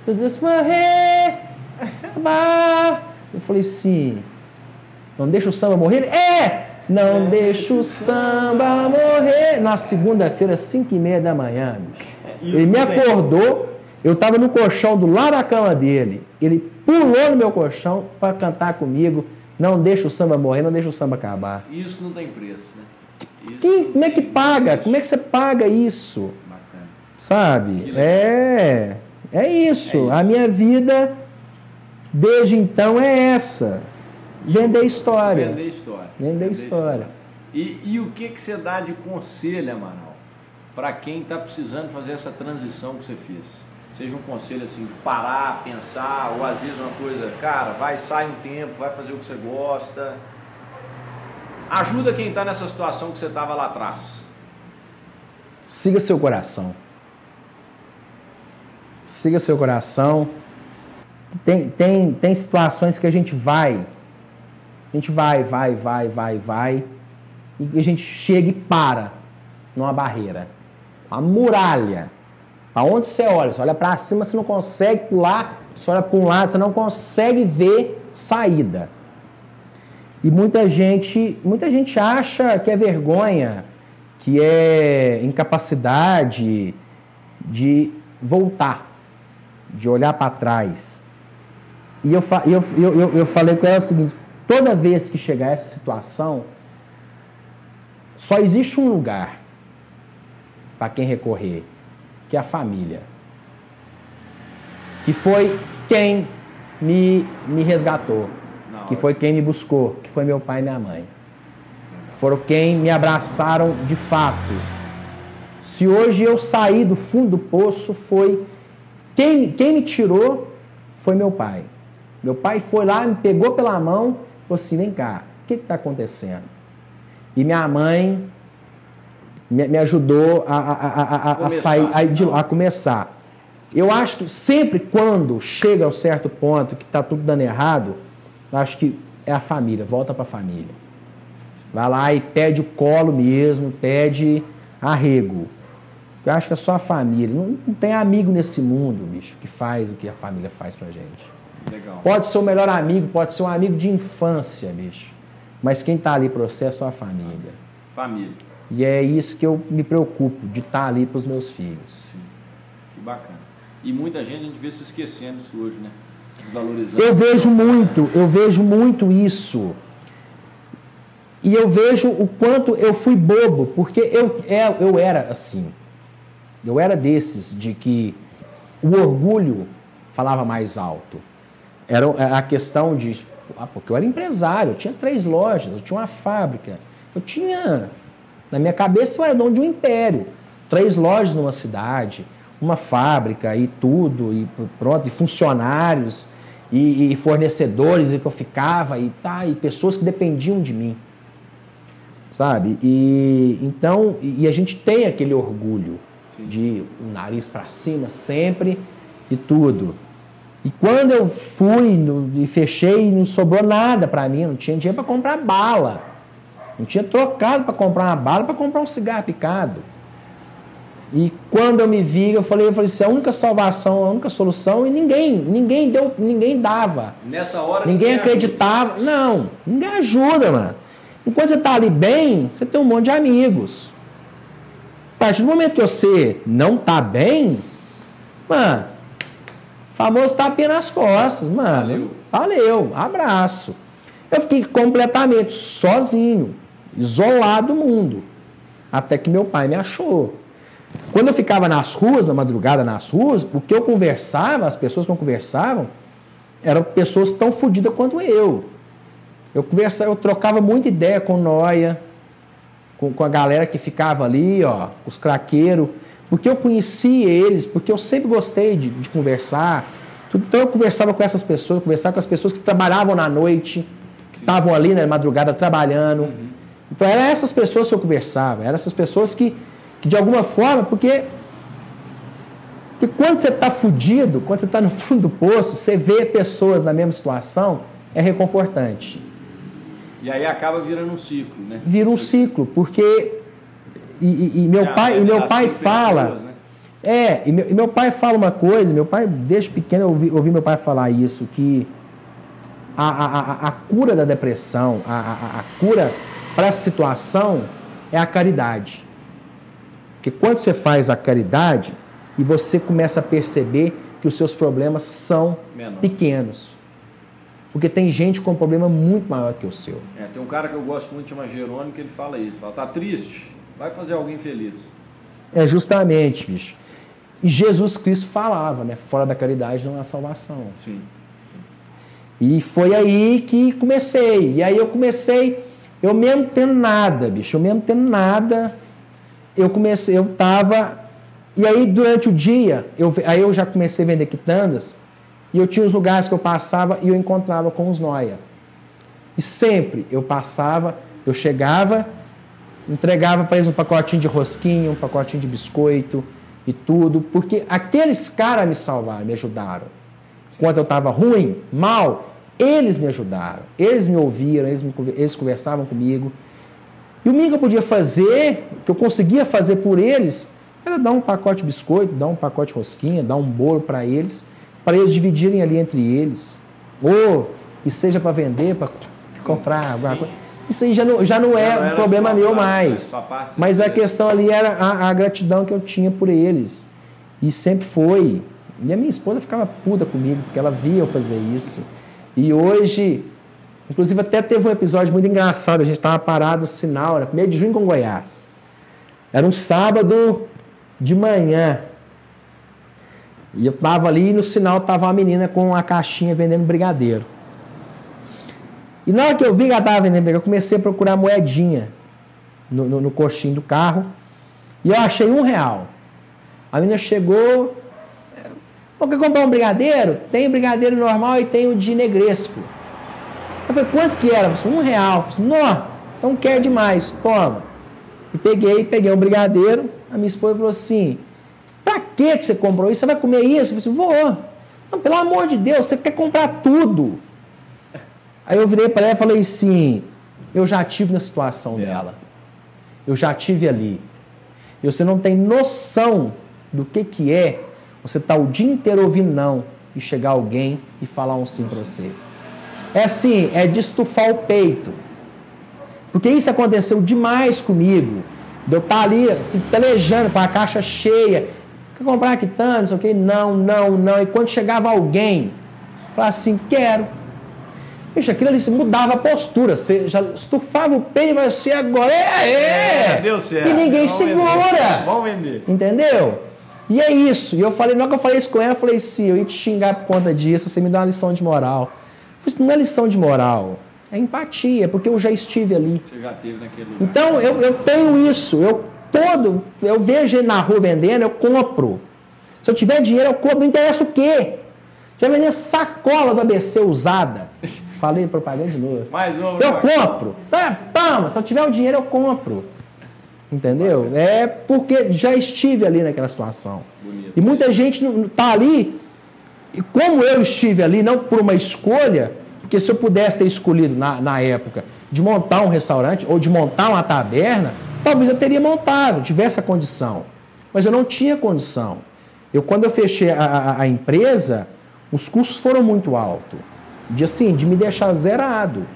Eu disse, morrer! [LAUGHS] Eu falei assim, não deixa o samba morrer? É! Não deixa o samba morrer. Na segunda-feira, 5 e meia da manhã, bicho. [LAUGHS] Ele me acordou, eu estava no colchão do lado da cama dele. Ele pulou no meu colchão para cantar comigo. Não deixa o samba morrer, não deixa o samba acabar. Isso não tem preço, né? Quem, como é que paga? Como é que você paga isso? Bacana. Sabe? É, é isso. é isso. A minha vida desde então é essa. Vender história. Vender história. Vender, história. E, e o que, que você dá de conselho, Amaral, para quem está precisando fazer essa transição que você fez? Seja um conselho assim, de parar, pensar, ou às vezes uma coisa, cara, vai, sai um tempo, vai fazer o que você gosta. Ajuda quem está nessa situação que você estava lá atrás. Siga seu coração. Siga seu coração. Tem, tem, tem situações que a gente vai a gente vai, vai, vai, vai, vai. E a gente chega e para numa barreira. Uma muralha. Aonde você olha? Você olha para cima, você não consegue pular. Você olha para um lado, você não consegue ver saída. E muita gente, muita gente acha que é vergonha, que é incapacidade de voltar, de olhar para trás. E eu, eu, eu, eu falei com ela o seguinte: Toda vez que chegar essa situação, só existe um lugar para quem recorrer, que é a família. Que foi quem me, me resgatou, que foi quem me buscou, que foi meu pai e minha mãe. Foram quem me abraçaram de fato. Se hoje eu saí do fundo do poço, foi quem, quem me tirou foi meu pai. Meu pai foi lá, me pegou pela mão Falou assim: vem cá, o que está acontecendo? E minha mãe me, me ajudou a, a, a, a sair, a, começar. Eu acho que sempre quando chega a um certo ponto que está tudo dando errado, acho que é a família, volta para a família. Vai lá e pede o colo mesmo, pede arrego. Eu acho que é só a família. Não, não tem amigo nesse mundo, bicho, que faz o que a família faz pra gente. Legal. Pode ser o melhor amigo, pode ser um amigo de infância, bicho. Mas quem está ali para você é só a família. Família. E é isso que eu me preocupo, de estar tá ali para os meus filhos. Sim. Que bacana. E muita gente a gente vê se esquecendo disso hoje, né? Desvalorizando. Eu vejo muito, eu vejo muito isso. E eu vejo o quanto eu fui bobo, porque eu, é, eu era assim. Eu era desses de que o orgulho falava mais alto. Era a questão de. Ah, porque eu era empresário, eu tinha três lojas, eu tinha uma fábrica, eu tinha. Na minha cabeça eu era dono de um império. Três lojas numa cidade, uma fábrica e tudo, e pronto, e funcionários, e, e fornecedores e que eu ficava, e tá, e pessoas que dependiam de mim sabe? E então, e a gente tem aquele orgulho Sim. de o nariz para cima sempre e tudo. E quando eu fui no, e fechei, não sobrou nada para mim, não tinha dinheiro para comprar bala. Não tinha trocado para comprar uma bala, para comprar um cigarro picado. E quando eu me vi, eu falei, eu falei assim, a única salvação, a única solução, e ninguém, ninguém deu, ninguém dava. Nessa hora ninguém acreditava. Ajuda. Não, ninguém ajuda, mano. Enquanto você está ali bem, você tem um monte de amigos. A partir do momento que você não está bem, mano, famoso tapinha nas costas, mano. Valeu. valeu, abraço. Eu fiquei completamente sozinho, isolado do mundo. Até que meu pai me achou. Quando eu ficava nas ruas, na madrugada nas ruas, o que eu conversava, as pessoas que eu conversavam, eram pessoas tão fodidas quanto eu. Eu conversava, eu trocava muita ideia com Noia, com, com a galera que ficava ali, ó, os craqueiros, porque eu conhecia eles, porque eu sempre gostei de, de conversar. Então eu conversava com essas pessoas, conversava com as pessoas que trabalhavam na noite, que estavam ali na madrugada trabalhando. Uhum. Então eram essas pessoas que eu conversava, eram essas pessoas que, que de alguma forma, porque, porque quando você está fudido, quando você está no fundo do poço, você vê pessoas na mesma situação, é reconfortante. E aí acaba virando um ciclo, né? Vira um ciclo, porque. E, e, e meu pai, e meu pai fala. Pessoas, né? É, e meu, e meu, pai fala uma coisa, meu pai, desde pequeno, eu ouvi, ouvi meu pai falar isso, que a, a, a, a cura da depressão, a, a, a cura para essa situação é a caridade. Porque quando você faz a caridade e você começa a perceber que os seus problemas são Menor. pequenos. Porque tem gente com um problema muito maior que o seu. É, tem um cara que eu gosto muito, chama Jerônimo, que ele fala isso. Fala, tá triste? Vai fazer alguém feliz. É, justamente, bicho. E Jesus Cristo falava, né? Fora da caridade não há salvação. Sim. E foi aí que comecei. E aí eu comecei, eu mesmo tendo nada, bicho, eu mesmo tendo nada, eu comecei, eu tava. E aí durante o dia, eu, aí eu já comecei a vender quitandas. E eu tinha os lugares que eu passava e eu encontrava com os noia. E sempre eu passava, eu chegava, entregava para eles um pacotinho de rosquinha, um pacotinho de biscoito e tudo, porque aqueles caras me salvaram, me ajudaram. Quando eu estava ruim, mal, eles me ajudaram, eles me ouviram, eles, me, eles conversavam comigo. E o mínimo que eu podia fazer, que eu conseguia fazer por eles, era dar um pacote de biscoito, dar um pacote de rosquinha, dar um bolo para eles para eles dividirem ali entre eles. Ou que seja para vender, para comprar alguma coisa. Isso aí já não, já não é um problema meu mais. Mas a questão ali era a, a, gratidão que eu tinha por eles. E sempre foi. E a minha esposa ficava puta comigo, porque ela via eu fazer isso. E hoje, inclusive até teve um episódio muito engraçado. A gente estava parado no sinal, era 1 de junho com Goiás. Era um sábado de manhã. E eu tava ali e no sinal tava uma menina com a caixinha vendendo brigadeiro. E na hora que eu vi que ela tava vendendo brigadeiro, eu comecei a procurar moedinha no, no, no coxinho do carro. E eu achei um real. A menina chegou. Pô, quer comprar um brigadeiro? Tem o brigadeiro normal e tem o de negresco. Eu falei, quanto que era? Falei, um real. Eu falei, não, então quer demais, toma. E peguei, peguei um brigadeiro. A minha esposa falou assim: Pra que você comprou isso? Você vai comer isso? Eu falei assim, vou. Não, pelo amor de Deus, você quer comprar tudo. Aí eu virei para ela e falei assim, eu já tive na situação é. dela. Eu já tive ali. E você não tem noção do que, que é você tá o dia inteiro ouvindo não e chegar alguém e falar um sim para você. É assim, é de estufar o peito. Porque isso aconteceu demais comigo. De eu estar tá ali, assim, pelejando com a caixa cheia, Quer comprar quitanda, não sei o quê? Não, não, não. E quando chegava alguém Falava assim, quero. Bicho, aquilo ali mudava a postura. Você já estufava o peito e vai assim, agora é, é. É. E ninguém segura. Vamos vender. Entendeu? E é isso. E eu falei, na hora que eu falei isso com ela, eu falei assim, eu ia te xingar por conta disso, você me dá uma lição de moral. Eu falei, não é lição de moral, é empatia, porque eu já estive ali. Você já teve naquele lugar. Então eu, eu tenho isso, eu todo, eu vejo ele na rua vendendo, eu compro. Se eu tiver dinheiro, eu compro, não interessa o quê? Já vendendo sacola do ABC usada. [LAUGHS] Falei propaganda de novo. Mais um. Eu compro. Ah, toma, se eu tiver o dinheiro, eu compro. Entendeu? É porque já estive ali naquela situação. Bonito. E muita gente não está ali, e como eu estive ali, não por uma escolha, porque se eu pudesse ter escolhido na, na época de montar um restaurante ou de montar uma taberna, talvez eu teria montado, tivesse a condição. Mas eu não tinha condição. Eu, quando eu fechei a, a- a empresa, os custos foram muito altos. De assim, de me deixar zerado.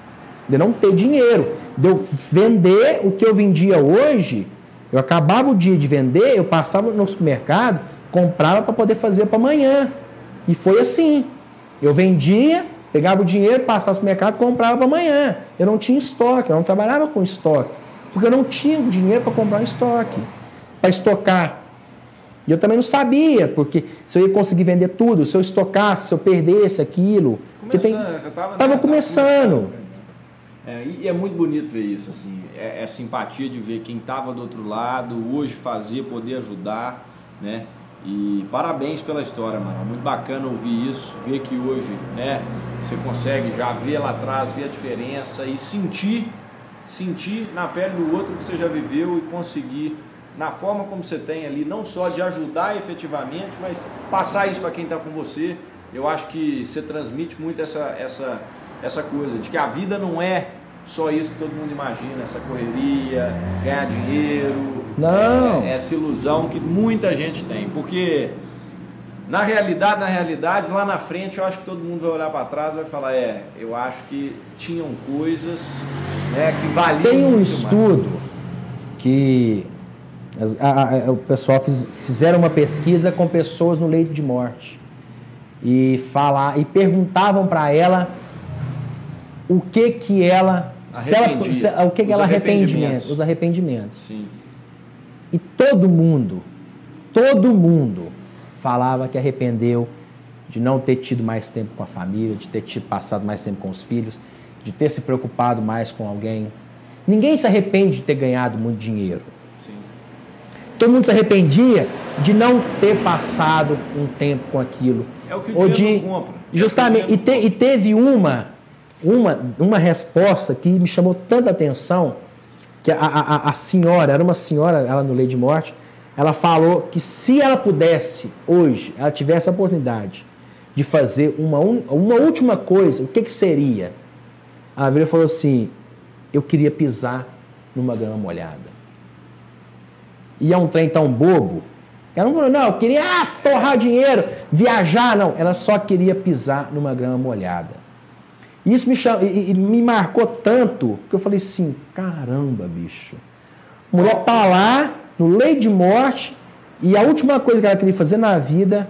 De não ter dinheiro. De eu vender o que eu vendia hoje. Eu acabava o dia de vender, eu passava no supermercado, comprava para poder fazer para amanhã. E foi assim. Eu vendia, pegava o dinheiro, passava no supermercado, comprava para amanhã. Eu não tinha estoque, eu não trabalhava com estoque. Porque eu não tinha dinheiro para comprar um estoque, para estocar. E eu também não sabia, porque se eu ia conseguir vender tudo, se eu estocasse, se eu perdesse aquilo. Porque tem- Começando, você tava, Tava começando. É, e é muito bonito ver isso, assim, é, é simpatia de ver quem estava do outro lado, hoje fazer, poder ajudar, né? E parabéns pela história, mano. Muito bacana ouvir isso, ver que hoje, né, você consegue já ver lá atrás, ver a diferença e sentir, sentir na pele do outro que você já viveu e conseguir, na forma como você tem ali, não só de ajudar efetivamente, mas passar isso para quem está com você. Eu acho que você transmite muito essa, essa, essa coisa de que a vida não é só isso que todo mundo imagina, essa correria, ganhar dinheiro, Não. é, essa ilusão que muita gente tem, porque na realidade, na realidade, lá na frente eu acho que todo mundo vai olhar para trás e vai falar, é, eu acho que tinham coisas né, que valiam Tem um estudo que as- a- a- o pessoal fiz- fizeram uma pesquisa com pessoas no leito de morte e falar e perguntavam para ela o que que ela se ela- se- o que que ela arrependimento, arrependimentos. os arrependimentos. Sim. E todo mundo, todo mundo falava que arrependeu de não ter tido mais tempo com a família, de ter tido passado mais tempo com os filhos, de ter se preocupado mais com alguém. Ninguém se arrepende de ter ganhado muito dinheiro. Sim. Todo mundo se arrependia de não ter passado um tempo com aquilo. É o que o Ou de, compra. É o Justamente. E, te- e teve uma, uma, uma resposta que me chamou tanta atenção, que a, a, a senhora, era uma senhora, ela no Lei de Morte, ela falou que se ela pudesse, hoje, ela tivesse a oportunidade de fazer uma, uma última coisa, o que, que seria? Virou e falou assim, eu queria pisar numa grama molhada. E é um trem tão bobo. Ela não falou, não, eu queria ah, torrar dinheiro, viajar, não. Ela só queria pisar numa grama molhada. E Isso me, cham... e, e me marcou tanto que eu falei assim, caramba, bicho. A mulher tá lá, no leito de morte, e a última coisa que ela queria fazer na vida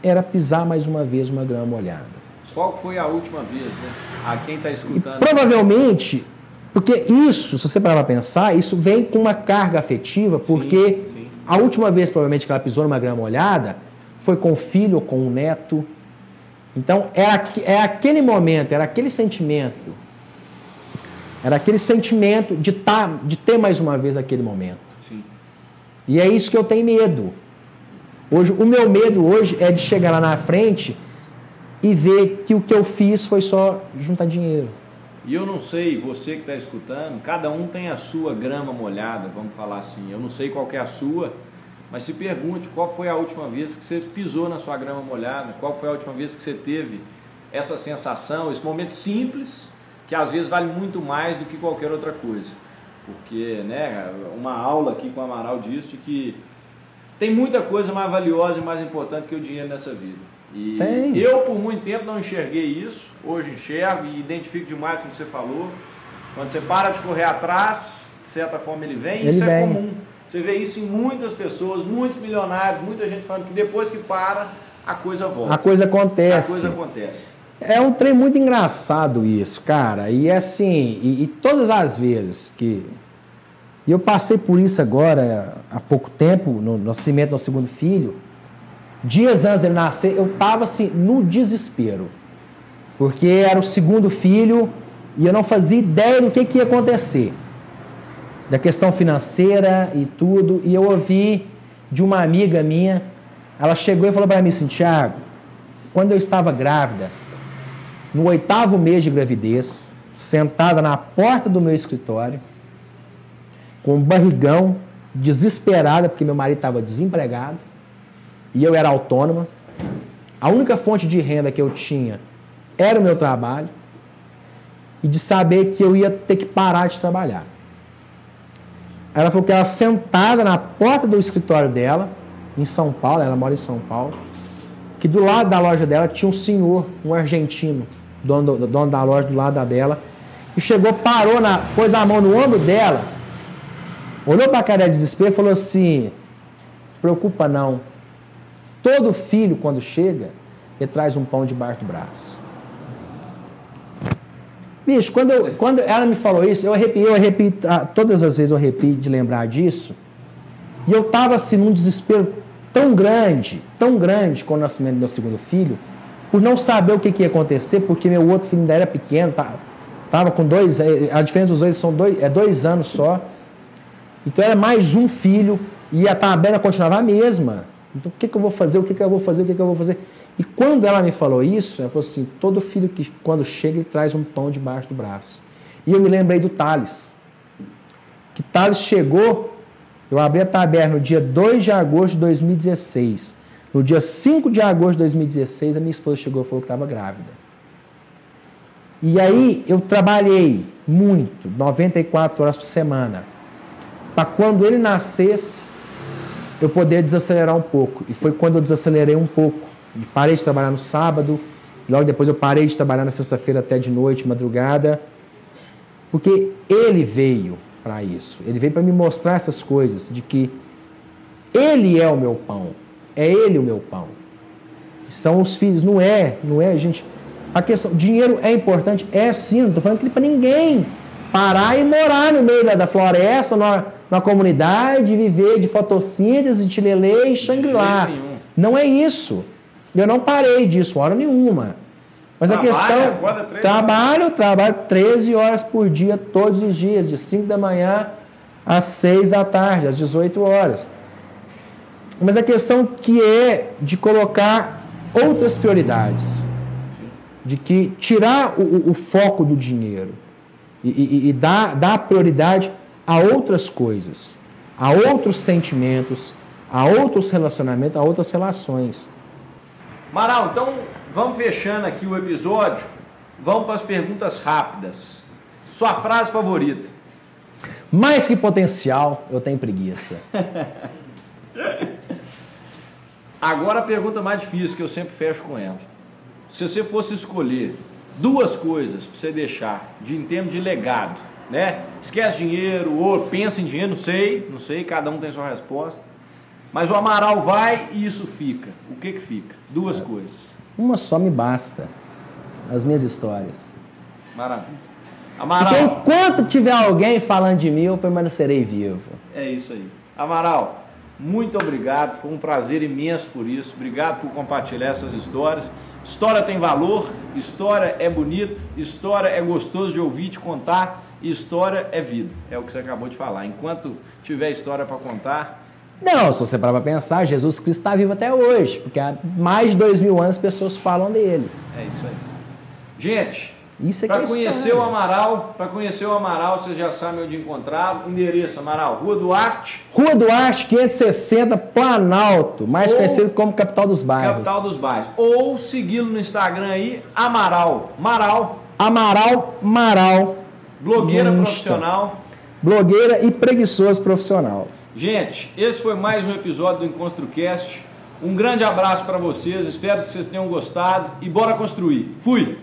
era pisar mais uma vez uma grama molhada. Qual foi a última vez, né? A quem está E escutando. provavelmente, porque isso, se você parar para pensar, isso vem com uma carga afetiva, porque sim. a última vez, provavelmente, que ela pisou numa grama molhada foi com o filho ou com o neto. Então, é, aqu- é aquele momento, era aquele sentimento. Era aquele sentimento de, tá, de ter mais uma vez aquele momento. Sim. E é isso que eu tenho medo. Hoje, o meu medo hoje é de chegar lá na frente e ver que o que eu fiz foi só juntar dinheiro. E eu não sei, você que está escutando, cada um tem a sua grama molhada, vamos falar assim. Eu não sei qual que é a sua, mas se pergunte qual foi a última vez que você pisou na sua grama molhada, qual foi a última vez que você teve essa sensação, esse momento simples, que às vezes vale muito mais do que qualquer outra coisa. Porque, né, uma aula aqui com o Amaral diz de que tem muita coisa mais valiosa e mais importante que o dinheiro nessa vida. E Tem. eu, por muito tempo, não enxerguei isso. Hoje enxergo e identifico demais com o que você falou. Quando você para de correr atrás, de certa forma ele vem. Ele isso é vem. comum. Você vê isso em muitas pessoas, muitos milionários, muita gente falando que depois que para, a coisa volta. A coisa A acontece. coisa acontece. É um trem muito engraçado isso, cara. E assim, e, e todas as vezes que. E eu passei por isso agora, há pouco tempo, no nascimento do meu segundo filho. Dias antes dele nascer, eu tava assim, no desespero. Porque era o segundo filho e eu não fazia ideia do que, que ia acontecer. Da questão financeira e tudo. E eu ouvi de uma amiga minha, ela chegou e falou para mim assim, Tiago, quando eu estava grávida, no oitavo mês de gravidez, sentada na porta do meu escritório, com um barrigão, desesperada, porque meu marido estava desempregado e eu era autônoma. A única fonte de renda que eu tinha era o meu trabalho e de saber que eu ia ter que parar de trabalhar. Ela falou que ela sentada na porta do escritório dela, em São Paulo, ela mora em São Paulo, que do lado da loja dela tinha um senhor, um argentino, dono, do, dono da loja do lado dela, e chegou, parou, na, pôs a mão no ombro dela, olhou para a cara de desespero e falou assim: preocupa não. Todo filho, quando chega, ele traz um pão debaixo do braço. Bicho, quando, quando ela me falou isso, eu arrepiei, eu ah, todas as vezes eu arrepio de lembrar disso. E eu estava assim num desespero tão grande, tão grande com o nascimento do meu segundo filho, por não saber o que, que ia acontecer, porque meu outro filho ainda era pequeno, tá, tava com dois, é, a diferença dos dois são dois, é dois anos só. Então era mais um filho e a tabela continuava a mesma. Então o que, que eu vou fazer, o que, que eu vou fazer, o que, que eu vou fazer? E quando ela me falou isso, ela falou assim: todo filho que quando chega ele traz um pão debaixo do braço. E eu me lembrei do Thales. Que Thales chegou, eu abri a taberna no dia 2 de agosto de 2016. No dia 5 de agosto de 2016, a minha esposa chegou e falou que estava grávida. E aí eu trabalhei muito, 94 horas por semana, para quando ele nascesse, eu poder desacelerar um pouco. E foi quando eu desacelerei um pouco Parei de trabalhar no sábado, logo depois eu parei de trabalhar na sexta-feira até de noite, madrugada, porque ele veio para isso. Ele veio para me mostrar essas coisas, de que ele é o meu pão, é ele o meu pão. São os filhos, não é, não é, gente. A questão, dinheiro é importante, é sim, não estou falando que para ninguém parar e morar no meio da, da floresta, na, na comunidade, viver de fotossíntese, de tilelê e Xangri-Lá. Não é isso. Eu não parei disso, hora nenhuma. Mas Trabalha, a questão. Trabalho, trabalho 13 horas por dia, todos os dias, de 5 da manhã às 6 da tarde, às 18 horas. Mas a questão que é de colocar outras prioridades. De que tirar o, o foco do dinheiro e, e, e dar, dar prioridade a outras coisas, a outros sentimentos, a outros relacionamentos, a outras relações. Maral, então vamos fechando aqui o episódio. Vamos para as perguntas rápidas. Sua frase favorita? Mais que potencial, eu tenho preguiça. [LAUGHS] Agora a pergunta mais difícil que eu sempre fecho com ela. Se você fosse escolher duas coisas para você deixar de em termos de legado, né? Esquece dinheiro, ou pensa em dinheiro, não sei, não sei, cada um tem sua resposta. Mas o Amaral vai e isso fica. O que que fica? Duas é. coisas. Uma só me basta. As minhas histórias. Maravilha. Amaral. Porque enquanto tiver alguém falando de mim, eu permanecerei vivo. É isso aí. Amaral, muito obrigado. Foi um prazer imenso por isso. Obrigado por compartilhar essas histórias. História tem valor, história é bonito, história é gostoso de ouvir, de contar, e história é vida. É o que você acabou de falar. Enquanto tiver história para contar, não, se você parar para pensar, Jesus Cristo está vivo até hoje, porque há mais de dois mil anos as pessoas falam dele. É isso aí. Gente, para é conhecer o Amaral, para conhecer o Amaral, vocês já sabem onde encontrar. Endereço, Amaral, Rua Duarte. Rua Duarte, 560, Planalto, mais Ou, conhecido como Capital dos Bairros. Capital dos Bairros. Ou segui-lo no Instagram aí, Amaral. Maral. Amaral Maral. Blogueira profissional. Blogueira e preguiçoso profissional. Gente, esse foi mais um episódio do EnconstroCast. Um grande abraço para vocês, espero que vocês tenham gostado e bora construir. Fui!